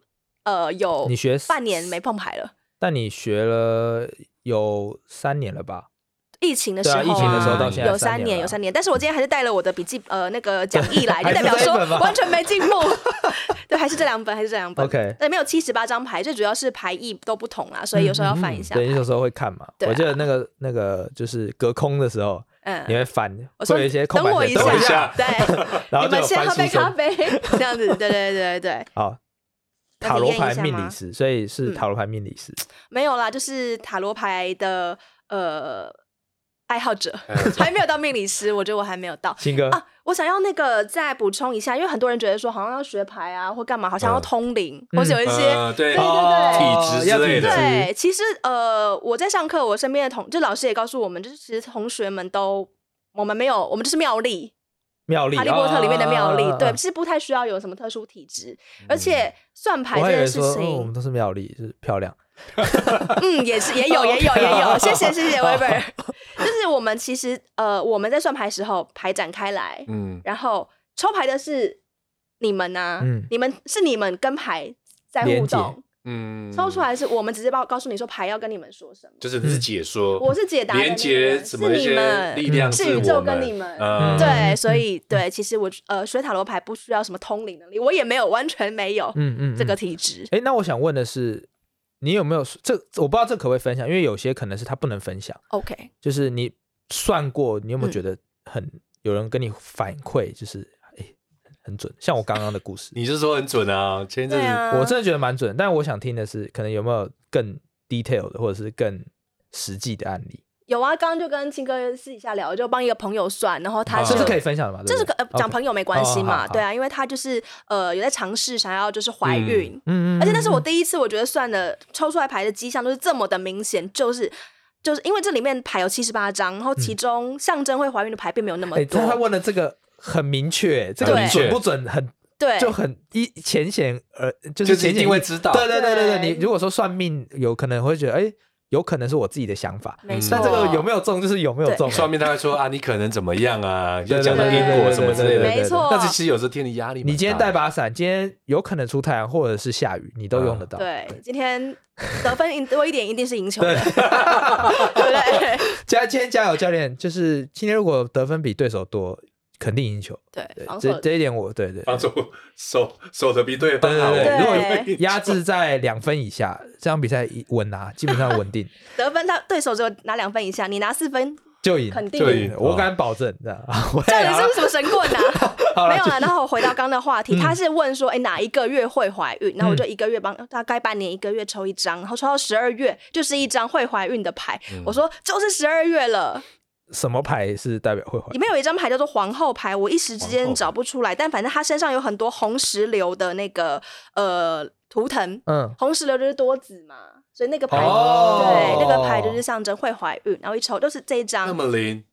呃有你学半年没碰牌了，但你学了。有三年了吧？疫情的时候，疫情的时候到现在有三年，有三年。但是我今天还是带了我的笔记，呃，那个 讲义来，就代表说完全没进步。对，还是这两本，还是这两本。OK，对，没有七十八张牌，最主要是牌意都不同啦，所以有时候要翻一下。对，有时候会看嘛。我记得那个那个就是隔空的时候，嗯，你会翻，会有一些空白。等我一下，对，你们先喝杯咖啡，这样子。对对对对好。塔罗牌命理师，所以是塔罗牌命理师、嗯。没有啦，就是塔罗牌的呃爱好者，还没有到命理师。我觉得我还没有到。新哥啊，我想要那个再补充一下，因为很多人觉得说好像要学牌啊，或干嘛，好像要通灵，嗯、或是有一些、嗯、对对对，对体质之类的。对，其实呃，我在上课，我身边的同就老师也告诉我们，就是其实同学们都我们没有，我们就是妙丽。妙丽，哈利波特里面的妙丽，对，是不太需要有什么特殊体质，而且算牌这件事情，我们都是妙丽，是漂亮。嗯，也是，也有，也有，也有。谢谢，谢谢 Weber。就是我们其实，呃，我们在算牌时候，牌展开来，嗯，然后抽牌的是你们呐，嗯你们是你们跟牌在互动。嗯，抽出来是我们直接报告诉你说牌要跟你们说什么，就是你是解说，我是解答，连接什么一些力量是宇宙跟你们，对，所以对，其实我呃水塔罗牌不需要什么通灵能力，我也没有完全没有，嗯嗯，这个体质。哎，那我想问的是，你有没有这我不知道这可不可以分享，因为有些可能是他不能分享。OK，就是你算过，你有没有觉得很有人跟你反馈，就是。很准，像我刚刚的故事，你是说很准啊？前阵子、啊、我真的觉得蛮准，但我想听的是，可能有没有更 detail 的，或者是更实际的案例？有啊，刚刚就跟青哥私底下聊，就帮一个朋友算，然后他这是可以分享的吗？这是呃讲朋友没关系嘛？对啊，因为他就是呃有在尝试想要就是怀孕，嗯嗯，而且那是我第一次，我觉得算的抽出来牌的迹象都是这么的明显，就是就是因为这里面牌有七十八张，然后其中象征会怀孕的牌并没有那么多。他问了这个。很明确，这个准不准？很对，就很一浅显，而，就是浅显会知道。对对对对对，你如果说算命，有可能会觉得，哎，有可能是我自己的想法。没错。但这个有没有中，就是有没有中。算命他会说啊，你可能怎么样啊？就讲到因果什么之类的。没错。但是其实有时候天的压力。你今天带把伞，今天有可能出太阳或者是下雨，你都用得到。对，今天得分多一点，一定是赢球的。对不对？加今天加油，教练。就是今天如果得分比对手多。肯定赢球，对，这这一点我对对，防守 守守的比对方好。如果压制在两分以下，这场比赛稳拿，基本上稳定。得分他对手只有拿两分以下，你拿四分就赢，肯定赢，我敢保证。这样，这你是不是什么神棍啊？没有啊。然后回到刚刚的话题，他是问说，哎，哪一个月会怀孕？然后我就一个月帮大概半年一个月抽一张，然后抽到十二月就是一张会怀孕的牌。我说就是十二月了。什么牌是代表会怀孕？里面有一张牌叫做皇后牌，我一时之间找不出来，但反正她身上有很多红石榴的那个呃图腾，嗯，红石榴就是多子嘛，所以那个牌，哦、对，那个牌就是象征会怀孕，然后一抽就是这一张。那么灵，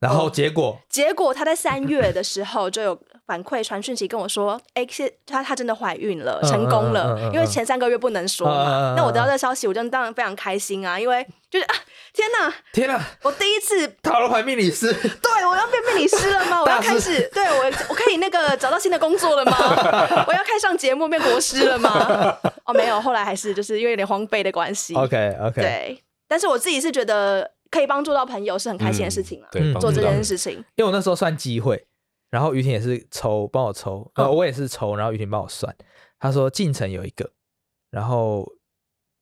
然后结果，结果她在三月的时候就有。反馈传讯息跟我说，哎，是她她真的怀孕了，成功了，因为前三个月不能说嘛。那我得到这消息，我就当然非常开心啊，因为就是啊，天哪，天哪，我第一次塔罗牌命理师，对，我要变命理师了吗？我要开始，对我我可以那个找到新的工作了吗？我要开上节目变国师了吗？哦，没有，后来还是就是因为有点荒废的关系。OK OK，对，但是我自己是觉得可以帮助到朋友是很开心的事情了，对，做这件事情，因为我那时候算机会。然后于婷也是抽，帮我抽，呃，我也是抽，然后于婷帮我算。他说进程有一个，然后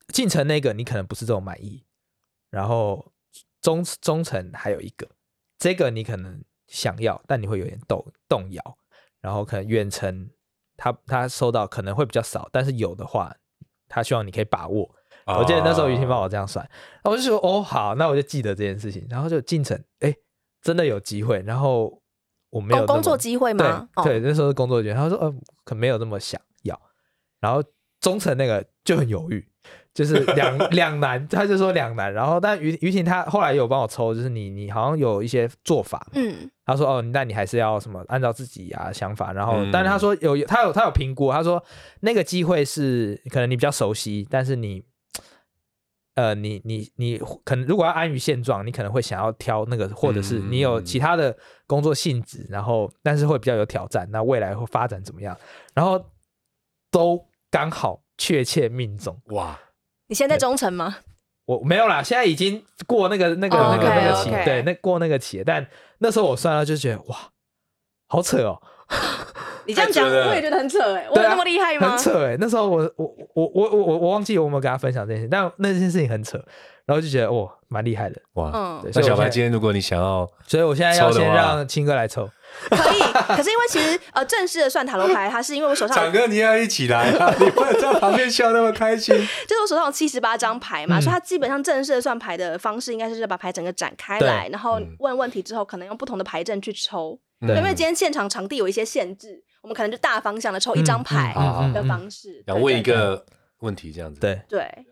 进程那个你可能不是这种满意，然后中中层还有一个，这个你可能想要，但你会有点动动摇。然后可能远程他他收到可能会比较少，但是有的话，他希望你可以把握。我记得那时候于婷帮我这样算，然后我就说哦好，那我就记得这件事情。然后就进程，哎，真的有机会，然后。我没有工作机会吗？对，那时候是工作机会。他说，呃，可没有那么想要。然后中层那个就很犹豫，就是 两两难，他就说两难。然后但于于婷她后来有帮我抽，就是你你好像有一些做法，嗯，他说哦，那你还是要什么按照自己啊想法。然后，嗯、但是他说有他有他有评估，他说那个机会是可能你比较熟悉，但是你。呃，你你你可能如果要安于现状，你可能会想要挑那个，或者是你有其他的工作性质，然后但是会比较有挑战，那未来会发展怎么样？然后都刚好确切命中。哇！你现在忠诚吗？我没有啦，现在已经过那个那个那个那个期，对，那过那个期，但那时候我算了就觉得哇，好扯哦。你这样讲，我也觉得很扯哎、欸，我有那么厉害吗？很扯哎、欸，那时候我我我我我我我忘记我有没有跟他分享这件事，但那件事情很扯，然后就觉得哇，蛮厉害的哇。嗯，那小白今天如果你想要，所以我现在要先让青哥来抽，可以。可是因为其实呃，正式的算塔罗牌，它是因为我手上，长哥你要一起来啊，你不能在旁边笑那么开心。就是我手上有七十八张牌嘛，嗯、所以它基本上正式的算牌的方式，应该是把牌整个展开来，然后问问题之后，可能用不同的牌阵去抽。对因为今天现场场地有一些限制，我们可能就大方向的抽一张牌的方式。想问一个问题，这样子。对对。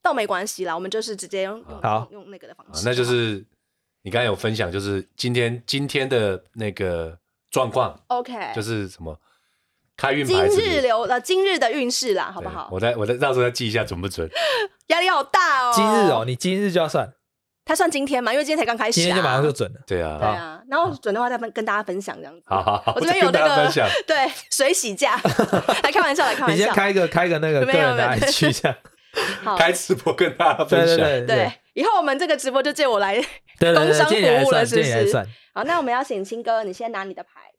倒没关系啦，我们就是直接用用用那个的方式。那就是你刚才有分享，就是今天今天的那个状况。OK。就是什么开运牌？今日流呃，今日的运势啦，好不好？我再我再到时候再记一下准不准？压力好大哦。今日哦，你今日就要算。他算今天嘛？因为今天才刚开始，今天就马上就准了。对啊，对啊。然后准的话再分跟大家分享这样子。好好好，我这边有那个 对水洗价，来 开玩笑，来开玩笑。你先开个开个那个个人的 IG 这样，开直播跟大家分享。对，以后我们这个直播就借我来工商服务了，是不是？好，那我们要请青哥，你先拿你的牌，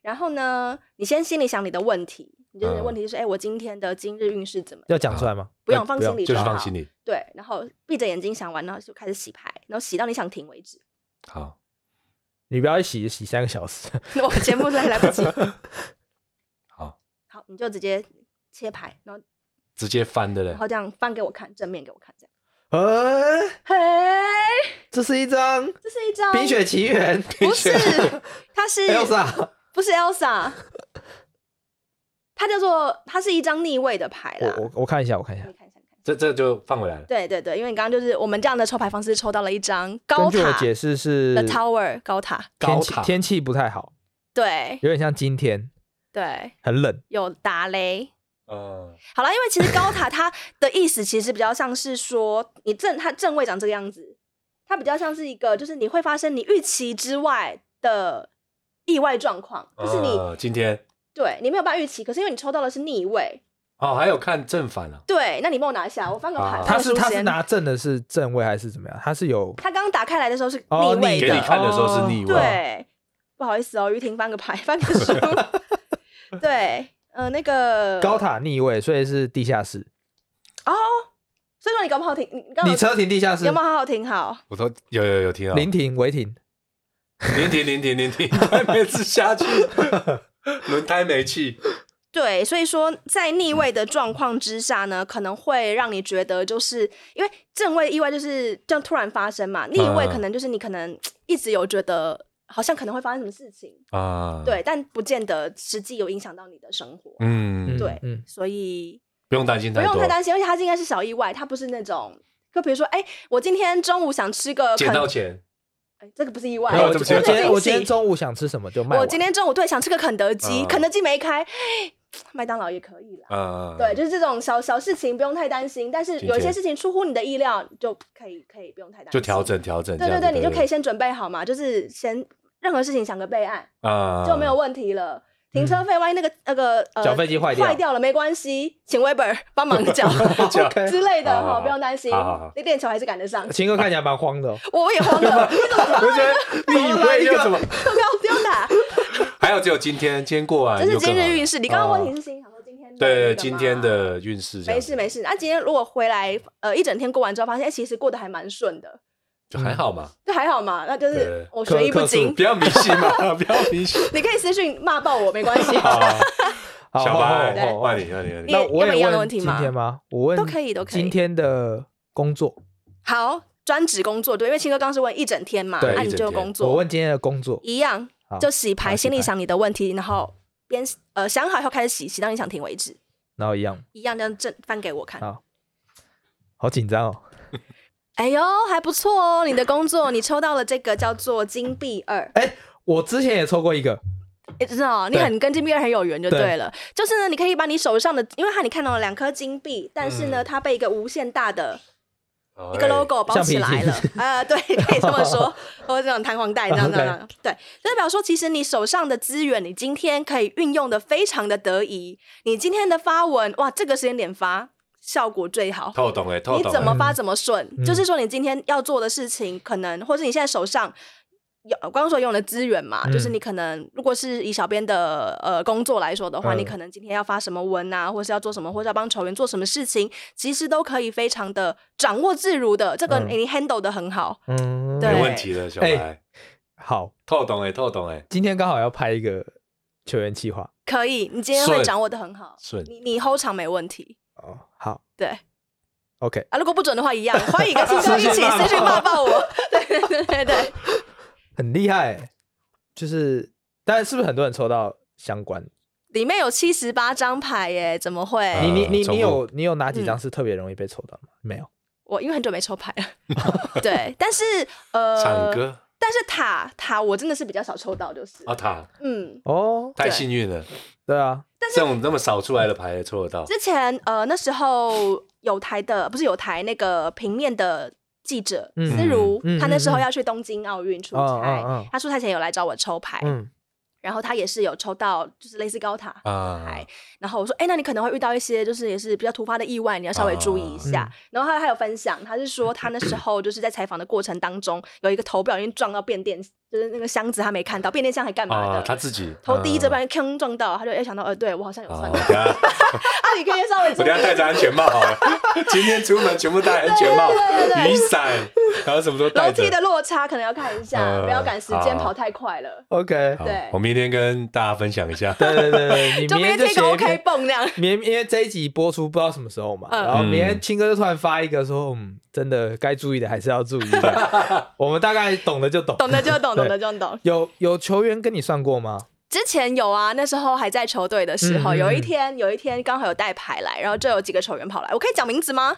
然后呢，你先心里想你的问题。你就是问题就是，哎，我今天的今日运势怎么？要讲出来吗？不用，放心里就是放心里。对，然后闭着眼睛想完，然后就开始洗牌，然后洗到你想停为止。好，你不要一洗洗三个小时，我节目来来不及。好，好，你就直接切牌，然后直接翻的嘞，然后这样翻给我看，正面给我看，这样。哎嘿，这是一张，这是一张《冰雪奇缘》，不是，它是 Elsa，不是 Elsa。它叫做，它是一张逆位的牌啦。我我我看一下，我看一下。看一下，这这就放回来了。对对对，因为你刚刚就是我们这样的抽牌方式，抽到了一张高塔。根据我解释是 The Tower 高塔。天气天气不太好。对。有点像今天。对。很冷。有打雷。嗯。好了，因为其实高塔它的意思其实比较像是说，你正它正位长这个样子，它比较像是一个就是你会发生你预期之外的意外状况，就是你今天。对，你没有办法预期，可是因为你抽到的是逆位哦，还有看正反啊。对，那你帮我拿一下，我翻个牌。他是他是拿正的是正位还是怎么样？他是有。他刚刚打开来的时候是逆位的，给你看的时候是逆位。对，不好意思哦，于婷翻个牌，翻个书。对，呃，那个 高塔逆位，所以是地下室。哦，所以说你搞不好停，你你车停地下室，有没有好好停好？我说有有有停好，临停违停，临停临停临停，快别吃下去。轮胎没气，对，所以说在逆位的状况之下呢，可能会让你觉得，就是因为正位意外就是这样突然发生嘛，逆位可能就是你可能一直有觉得好像可能会发生什么事情。啊，对，但不见得实际有影响到你的生活，嗯，对，嗯，所以不用担心，不用太担心，而且它应该是小意外，它不是那种，就比如说，哎，我今天中午想吃个捡到钱。这个不是意外。我今天我今天中午想吃什么就卖。我今天中午对想吃个肯德基，肯德基没开，麦当劳也可以啦。对，就是这种小小事情不用太担心，但是有一些事情出乎你的意料，就可以可以不用太担心。就调整调整。对对对，你就可以先准备好嘛，就是先任何事情想个备案，就没有问题了。停车费，万一那个那个呃缴费机坏掉坏掉了没关系，请 Weber 帮忙缴 之类的哈，不用担心，那练球还是赶得上。秦哥看起来蛮慌的，我也慌的，我觉得逆位又怎么？不要不要打。还有只有今天，今天过完。这是今日运势，你刚刚问题是心想说今天对今天的运势。没事没事，那今天如果回来呃一整天过完之后，发现哎其实过得还蛮顺的。就还好嘛，就还好嘛，那就是我学艺不精，不要迷信嘛，不要迷信。你可以私信骂爆我，没关系。好小白，换你，换你，那我有一样的问题吗？今天吗？我问都可以，都可以。今天的工作，好，专职工作，对，因为青哥刚是问一整天嘛，那你就工作。我问今天的工作一样，就洗牌，心里想你的问题，然后边呃想好以后开始洗，洗到你想停为止。然后一样一样这样正翻给我看。好，好紧张哦。哎呦，还不错哦，你的工作你抽到了这个叫做金币二。哎，我之前也抽过一个。哎，知道你很跟金币二很有缘就对了。就是呢，你可以把你手上的，因为它你看到了两颗金币，但是呢，它被一个无限大的。一个 logo 包起来了，呃，对，可以这么说，或者这种弹簧带，这样这样，对，就代表说，其实你手上的资源，你今天可以运用的非常的得宜。你今天的发文，哇，这个时间点发效果最好，透懂哎，透懂，你怎么发怎么顺，嗯、就是说你今天要做的事情，可能，或是你现在手上。有刚刚说用的资源嘛，嗯、就是你可能如果是以小编的呃工作来说的话，嗯、你可能今天要发什么文啊，或是要做什么，或是要帮球员做什么事情，其实都可以非常的掌握自如的，这个你 handle 的很好，嗯，对没问题的小白，欸、好，透懂哎，透懂哎，今天刚好要拍一个球员计划，可以，你今天会掌握的很好，顺，你你 hold 场没问题，哦，好，对，OK，啊，如果不准的话一样，欢迎跟青哥一起私讯骂爆。我，对对对对。对。很厉害，就是，但是不是很多人抽到相关？里面有七十八张牌耶，怎么会？你你你你有你有哪几张是特别容易被抽到吗？没有，我因为很久没抽牌了。对，但是呃，唱歌，但是塔塔我真的是比较少抽到，就是。啊塔，嗯，哦，太幸运了，对啊，但是这种那么少出来的牌也抽得到。之前呃那时候有台的不是有台那个平面的。记者思如，他那时候要去东京奥运出差，他出差前有来找我抽牌，然后他也是有抽到，就是类似高塔牌，然后我说，哎，那你可能会遇到一些就是也是比较突发的意外，你要稍微注意一下。然后他还有分享，他是说他那时候就是在采访的过程当中，有一个头不小心撞到变电。就是那个箱子他没看到，变电箱还干嘛的？他自己头低着，不然坑撞到，他就哎想到，呃，对我好像有算到。啊，你可以稍微。我等下戴着安全帽好了。今天出门全部戴安全帽、雨伞，然后什么都带。楼梯的落差可能要看一下，不要赶时间跑太快了。OK，对。我明天跟大家分享一下。对对对，你明天贴个 OK 蹦那样。明因为这一集播出不知道什么时候嘛，然后明天青哥就突然发一个说，嗯，真的该注意的还是要注意的。我们大概懂的就懂，懂的就懂，懂的就懂。有。有球员跟你算过吗？之前有啊，那时候还在球队的时候，有一天有一天刚好有带牌来，然后就有几个球员跑来，我可以讲名字吗？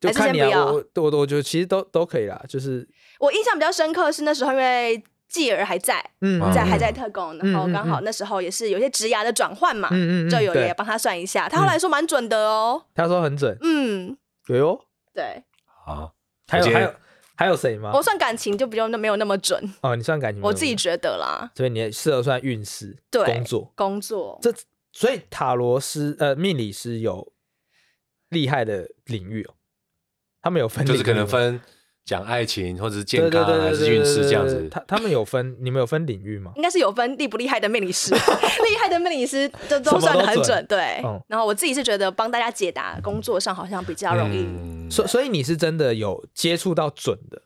就看你啊，还是先不要？我我我觉得其实都都可以啦。就是我印象比较深刻是那时候，因为继儿还在，嗯，在还在特工，然后刚好那时候也是有些职涯的转换嘛，嗯嗯，就有也帮他算一下，他后来说蛮准的哦，他说很准，嗯，对哦，对，好，还有还有。还有谁吗？我算感情就不用，那没有那么准哦。你算感情，我自己觉得啦。所以你适合算运势，对，工作工作。这所以塔罗师呃命理师有厉害的领域哦，他们有分，就是可能分。讲爱情或者是健康还是运势这样子，他他们有分，你们有分领域吗？应该是有分厉不厉害的命理师，厉害的命理师都都算的很准，对。然后我自己是觉得帮大家解答，工作上好像比较容易。所所以你是真的有接触到准的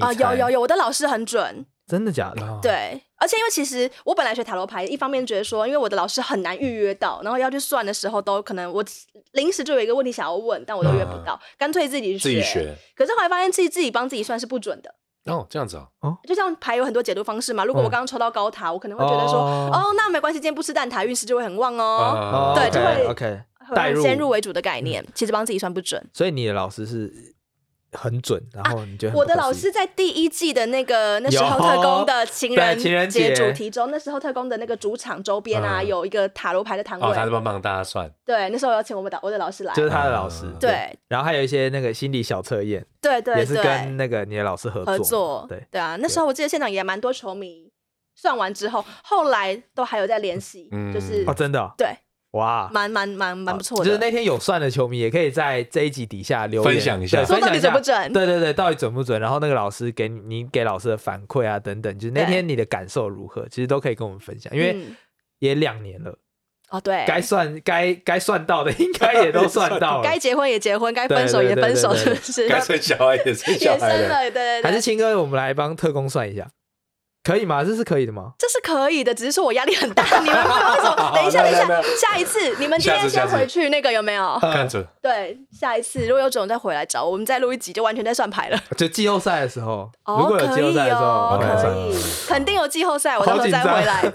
啊？有有有，我的老师很准。真的假的？对，而且因为其实我本来学塔罗牌，一方面觉得说，因为我的老师很难预约到，然后要去算的时候，都可能我临时就有一个问题想要问，但我都约不到，干脆自己去。自己学。可是后来发现自己自己帮自己算是不准的。哦，这样子啊。哦。就像牌有很多解读方式嘛，如果我刚刚抽到高塔，我可能会觉得说，哦，那没关系，今天不吃蛋挞，运势就会很旺哦。对，就会 OK。带入先入为主的概念，其实帮自己算不准。所以你的老师是。很准，然后你就、啊、我的老师在第一季的那个那时候特工的情人节主题中，那时候特工的那个主场周边啊，嗯、有一个塔罗牌的摊位，哦，他是帮帮大家算。对，那时候要请我们的我的老师来，就是他的老师。嗯、对，对，然后还有一些那个心理小测验，对，对对，也是跟那个你的老师合作。合作对对啊，那时候我记得现场也蛮多球迷，算完之后，后来都还有在联系，嗯、就是哦，真的、哦、对。哇，蛮蛮蛮蛮不错的。就是那天有算的球迷也可以在这一集底下留言分享一下，说到底准不准？对对对，到底准不准？然后那个老师给你，你给老师的反馈啊等等，就是那天你的感受如何？其实都可以跟我们分享，因为也两年了。哦，对，该算该该算到的应该也都算到了，该结婚也结婚，该分手也分手，是不是？该生小孩也生小孩了，对。还是青哥，我们来帮特工算一下。可以吗？这是可以的吗？这是可以的，只是说我压力很大。你们为什么？等一下，等一下，下一次你们今天先回去，那个有没有？看着。对，下一次如果有种再回来找我们，再录一集，就完全在算牌了。就季后赛的时候，如果有季后赛的时候，可以，肯定有季后赛，我到时候再回来。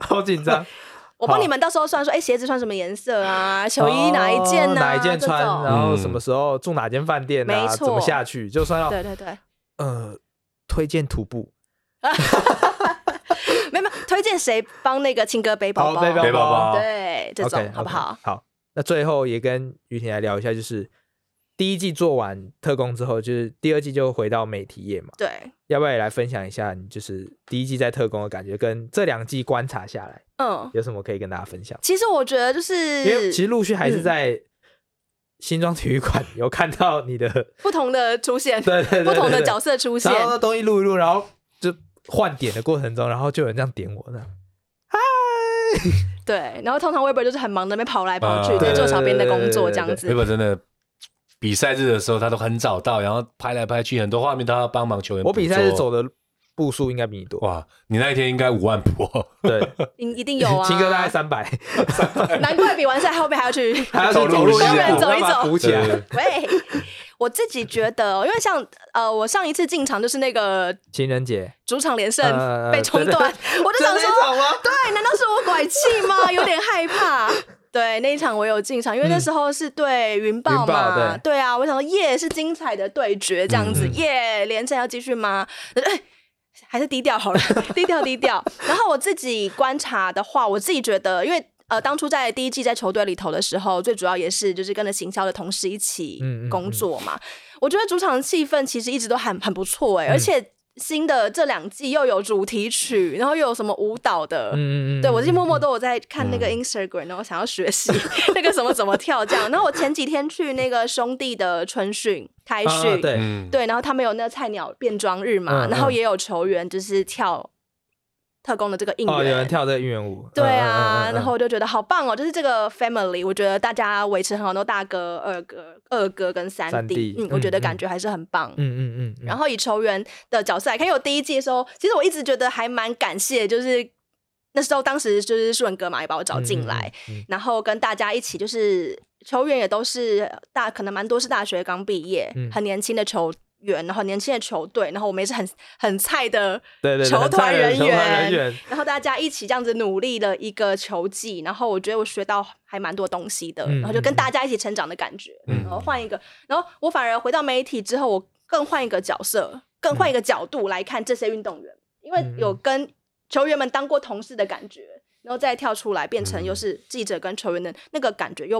好紧张，我帮你们到时候算说，哎，鞋子穿什么颜色啊？球衣哪一件呢？哪一件穿？然后什么时候住哪间饭店？啊，怎么下去？就算要对对对，呃，推荐徒步，没有没有，推荐谁帮那个青哥背包包？背包包，对，这种好不好？好，那最后也跟于婷来聊一下，就是。第一季做完特工之后，就是第二季就回到美体业嘛。对，要不要也来分享一下你就是第一季在特工的感觉，跟这两季观察下来，嗯，有什么可以跟大家分享？其实我觉得就是，因为其实陆续还是在新庄体育馆有看到你的不同的出现，对对对，不同的角色出现，然后东西录一录，然后就换点的过程中，然后就有人这样点我，这样，嗨，对，然后通常 Weber 就是很忙的，那边跑来跑去在做小编的工作，这样子，Weber 真的。比赛日的时候，他都很早到，然后拍来拍去，很多画面都要帮忙球员。我比赛日走的步数应该比你多。哇，你那一天应该五万步。对，一 一定有啊。青哥大概三百，难怪比完赛后面还要去，还要走路，走一走，补起来。喂，我自己觉得，因为像呃，我上一次进场就是那个情人节主场连胜被中断，我就想说，对，难道是我拐气吗？有点害怕。对，那一场我有进场，因为那时候是对云豹嘛，对，对啊，我想说耶是精彩的对决这样子，嗯、耶连胜要继续吗？哎，还是低调好了，低调低调。然后我自己观察的话，我自己觉得，因为呃当初在第一季在球队里头的时候，最主要也是就是跟着行销的同事一起工作嘛，嗯嗯嗯，我觉得主场的气氛其实一直都很很不错哎，嗯、而且。新的这两季又有主题曲，然后又有什么舞蹈的，嗯嗯对我是默默都有在看那个 Instagram，然后想要学习 那个什么怎么跳这样。然后我前几天去那个兄弟的春训开训，啊、对。对，然后他们有那个菜鸟变装日嘛，嗯、然后也有球员就是跳。特工的这个应援，哦，有人跳这个应援舞，对啊，然后我就觉得好棒哦，就是这个 family，我觉得大家维持很好，都大哥、二哥、二哥跟三弟，嗯，我觉得感觉还是很棒，嗯嗯嗯。然后以球员的角色来看，因为我第一季的时候，其实我一直觉得还蛮感谢，就是那时候当时就是树人哥嘛，也把我找进来，然后跟大家一起，就是球员也都是大，可能蛮多是大学刚毕业，很年轻的球。员，然后年轻的球队，然后我们也是很很菜的球团人员，然后大家一起这样子努力的一个球季，然后我觉得我学到还蛮多东西的，嗯、然后就跟大家一起成长的感觉，嗯、然后换一个，然后我反而回到媒体之后，我更换一个角色，更换一个角度来看这些运动员，因为有跟球员们当过同事的感觉。然后再跳出来，变成又是记者跟球员的那个感觉，又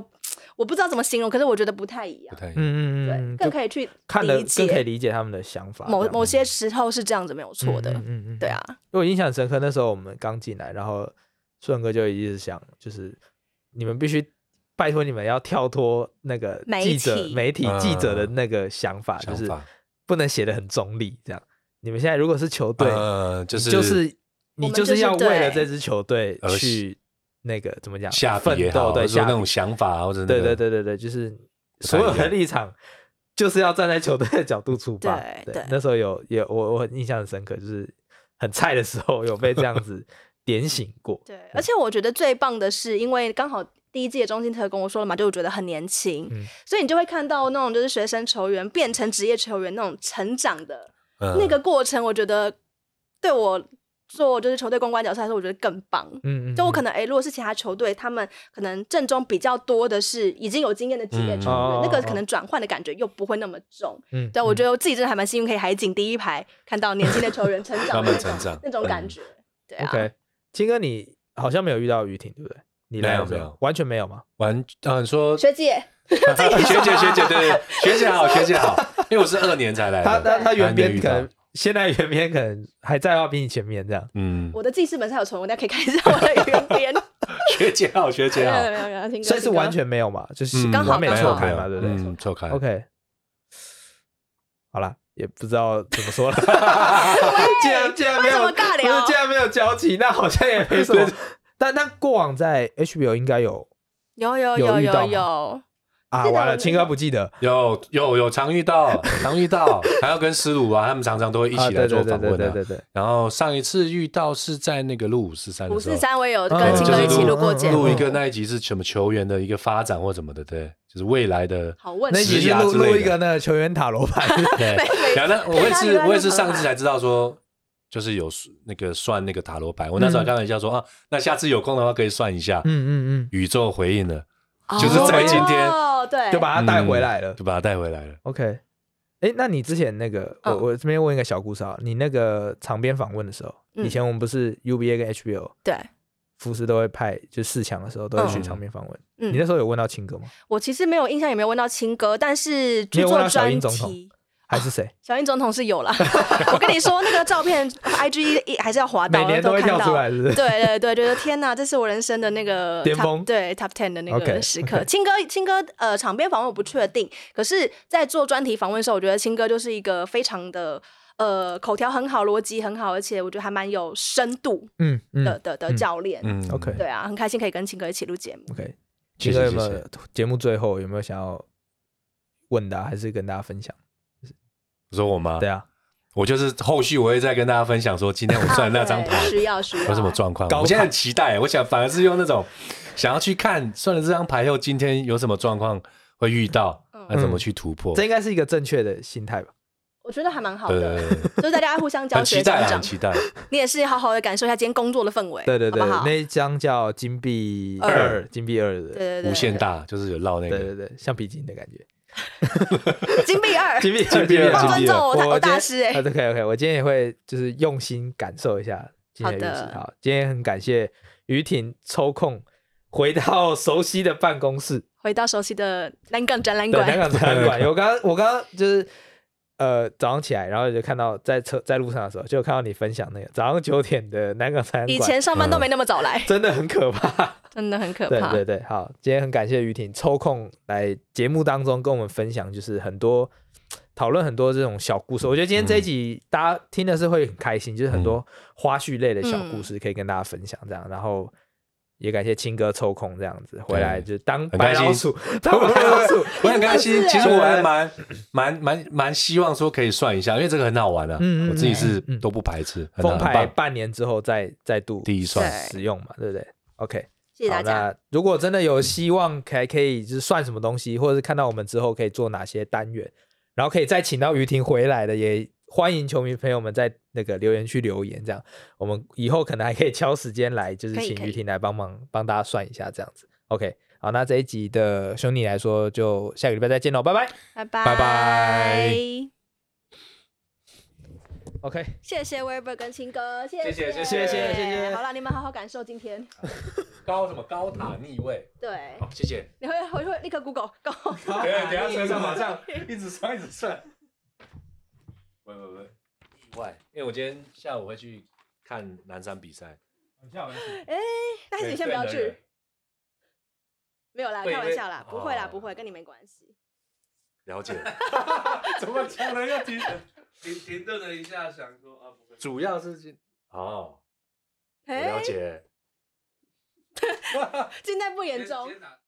我不知道怎么形容，可是我觉得不太一样。嗯嗯嗯，对，更可以去看得更可以理解他们的想法。某某些时候是这样子，没有错的。嗯嗯，对啊。因为我印象深刻，那时候我们刚进来，然后顺哥就一直想，就是你们必须拜托你们要跳脱那个记者、媒体记者的那个想法，就是不能写的很中立。这样，你们现在如果是球队，就是就是。你就是要为了这支球队去那个怎么讲下奋斗，对，下那种想法，或者对对对对对，就是所有的立场就是要站在球队的角度出发。对，那时候有有我我很印象很深刻，就是很菜的时候有被这样子 点醒过。对，而且我觉得最棒的是，因为刚好第一季的中心特跟我说了嘛，就我觉得很年轻，所以你就会看到那种就是学生球员变成职业球员那种成长的那个过程，我觉得对我。做就是球队公关角色来说，我觉得更棒。嗯嗯，就我可能哎、欸，如果是其他球队，他们可能阵中比较多的是已经有经验的职业球员，嗯、那个可能转换的感觉又不会那么重。嗯，对，我觉得我自己真的还蛮幸运，可以海景第一排看到年轻的球员成长 的那种那种感觉。对啊。OK，金哥，你好像没有遇到雨婷，对不对？你来没有没有，完全没有吗？完，嗯，说学姐，学姐学姐，对对，学姐好，学姐好，因为我是二年才来的，他他他原编可能。现在原编可能还在，要比你前面这样。嗯，我的记事本上有存，我大家可以看一下我的原编。学姐好，学姐好，没有没有听，所以是完全没有嘛，就是刚好没错开嘛，对不对？嗯，错开。OK，好了，也不知道怎么说了。既然既然没有尬聊，既然没有交集，那好像也没什么。但但过往在 HBO 应该有，有有有有有。啊，完了，青哥不记得，有有有常遇到，常遇到，还要跟思鲁啊，他们常常都会一起来做访问的。对对对对。然后上一次遇到是在那个录五四三，五四三我有跟青哥一起录过节目，录一个那一集是什么球员的一个发展或什么的，对，就是未来的。好问。那集是录录一个那个球员塔罗牌。对。然后呢，我也是我也是上次才知道说，就是有那个算那个塔罗牌。我那时候开玩笑说啊，那下次有空的话可以算一下。嗯嗯嗯，宇宙回应了，就是在今天，对，就把它带回来了，就把它带回来了。OK，哎，那你之前那个，我我这边问一个小故事啊，你那个场边访问的时候，以前我们不是 UBA 跟 HBO 对。福斯都会派，就四强的时候都会去场边访问。嗯，你那时候有问到青哥吗？我其实没有印象，有没有问到青哥，但是去做专题还是谁？小英总统是有了。我跟你说，那个照片，IG 还是要滑到，每年都会跳出来，是不是？对对对，觉得天哪，这是我人生的那个巅峰，对 Top Ten 的那个时刻。青哥，青哥，呃，场边访问我不确定，可是在做专题访问的时候，我觉得青哥就是一个非常的。呃，口条很好，逻辑很好，而且我觉得还蛮有深度，嗯的的的教练，嗯，OK，对啊，很开心可以跟青哥一起录节目，OK。青哥有没有节目最后有没有想要问的，还是跟大家分享？你说我吗？对啊，我就是后续我会再跟大家分享说，今天我算那张 牌需要需要有什么状况。我现在很期待，我想反而是用那种想要去看算了这张牌后，今天有什么状况会遇到，那怎么去突破？这应该是一个正确的心态吧。我觉得还蛮好的，就是大家互相教学成长。期待，你也是好好的感受一下今天工作的氛围。对对对，那一张叫金币二，金币二的，对对无限大，就是有绕那个，对对对，橡皮筋的感觉。金币二，金币 金币二，尊重我，我大师哎。OK OK，我今天也会就是用心感受一下今天的运势。好，今天很感谢于婷抽空回到 熟悉的办公室，回到熟悉的南港展览馆。南港展览馆，我刚刚我刚刚就是。呃，早上起来，然后就看到在车在路上的时候，就看到你分享那个早上九点的南港餐馆。以前上班都没那么早来，真的很可怕，真的很可怕。对对对，好，今天很感谢于婷抽空来节目当中跟我们分享，就是很多讨论很多这种小故事。我觉得今天这一集大家听的是会很开心，就是很多花絮类的小故事可以跟大家分享这样，然后。也感谢青哥抽空这样子回来，就 当白老鼠，当白老鼠，我很开心。其实我还蛮蛮蛮蛮希望说可以算一下，因为这个很好玩的，我自己是都不排斥。封牌半年之后再再度第一算使用嘛，对不对？OK，谢谢大家。如果真的有希望，还可以就是算什么东西，或者是看到我们之后可以做哪些单元，然后可以再请到于婷回来的也。欢迎球迷朋友们在那个留言区留言，这样我们以后可能还可以挑时间来，就是请于婷来帮忙帮大家算一下，这样子。OK，好，那这一集的兄弟来说，就下个礼拜再见喽，拜拜，拜拜，拜拜。OK，谢谢 Weber 跟青哥，谢谢，谢谢，谢谢，谢谢。好了，你们好好感受今天。高什么高塔逆位？对，好，谢谢。你会回去立刻 Google 高塔。对，等下车上马上一直算，一直算。不不不，意外，因为我今天下午会去看南山比赛。下午哎，但是你先不要去。没有啦，开玩笑啦，不会啦，不会，跟你没关系。了解。怎么讲了？要停停停顿了一下，想说啊，不会。主要是今哦，了解。现在不严重。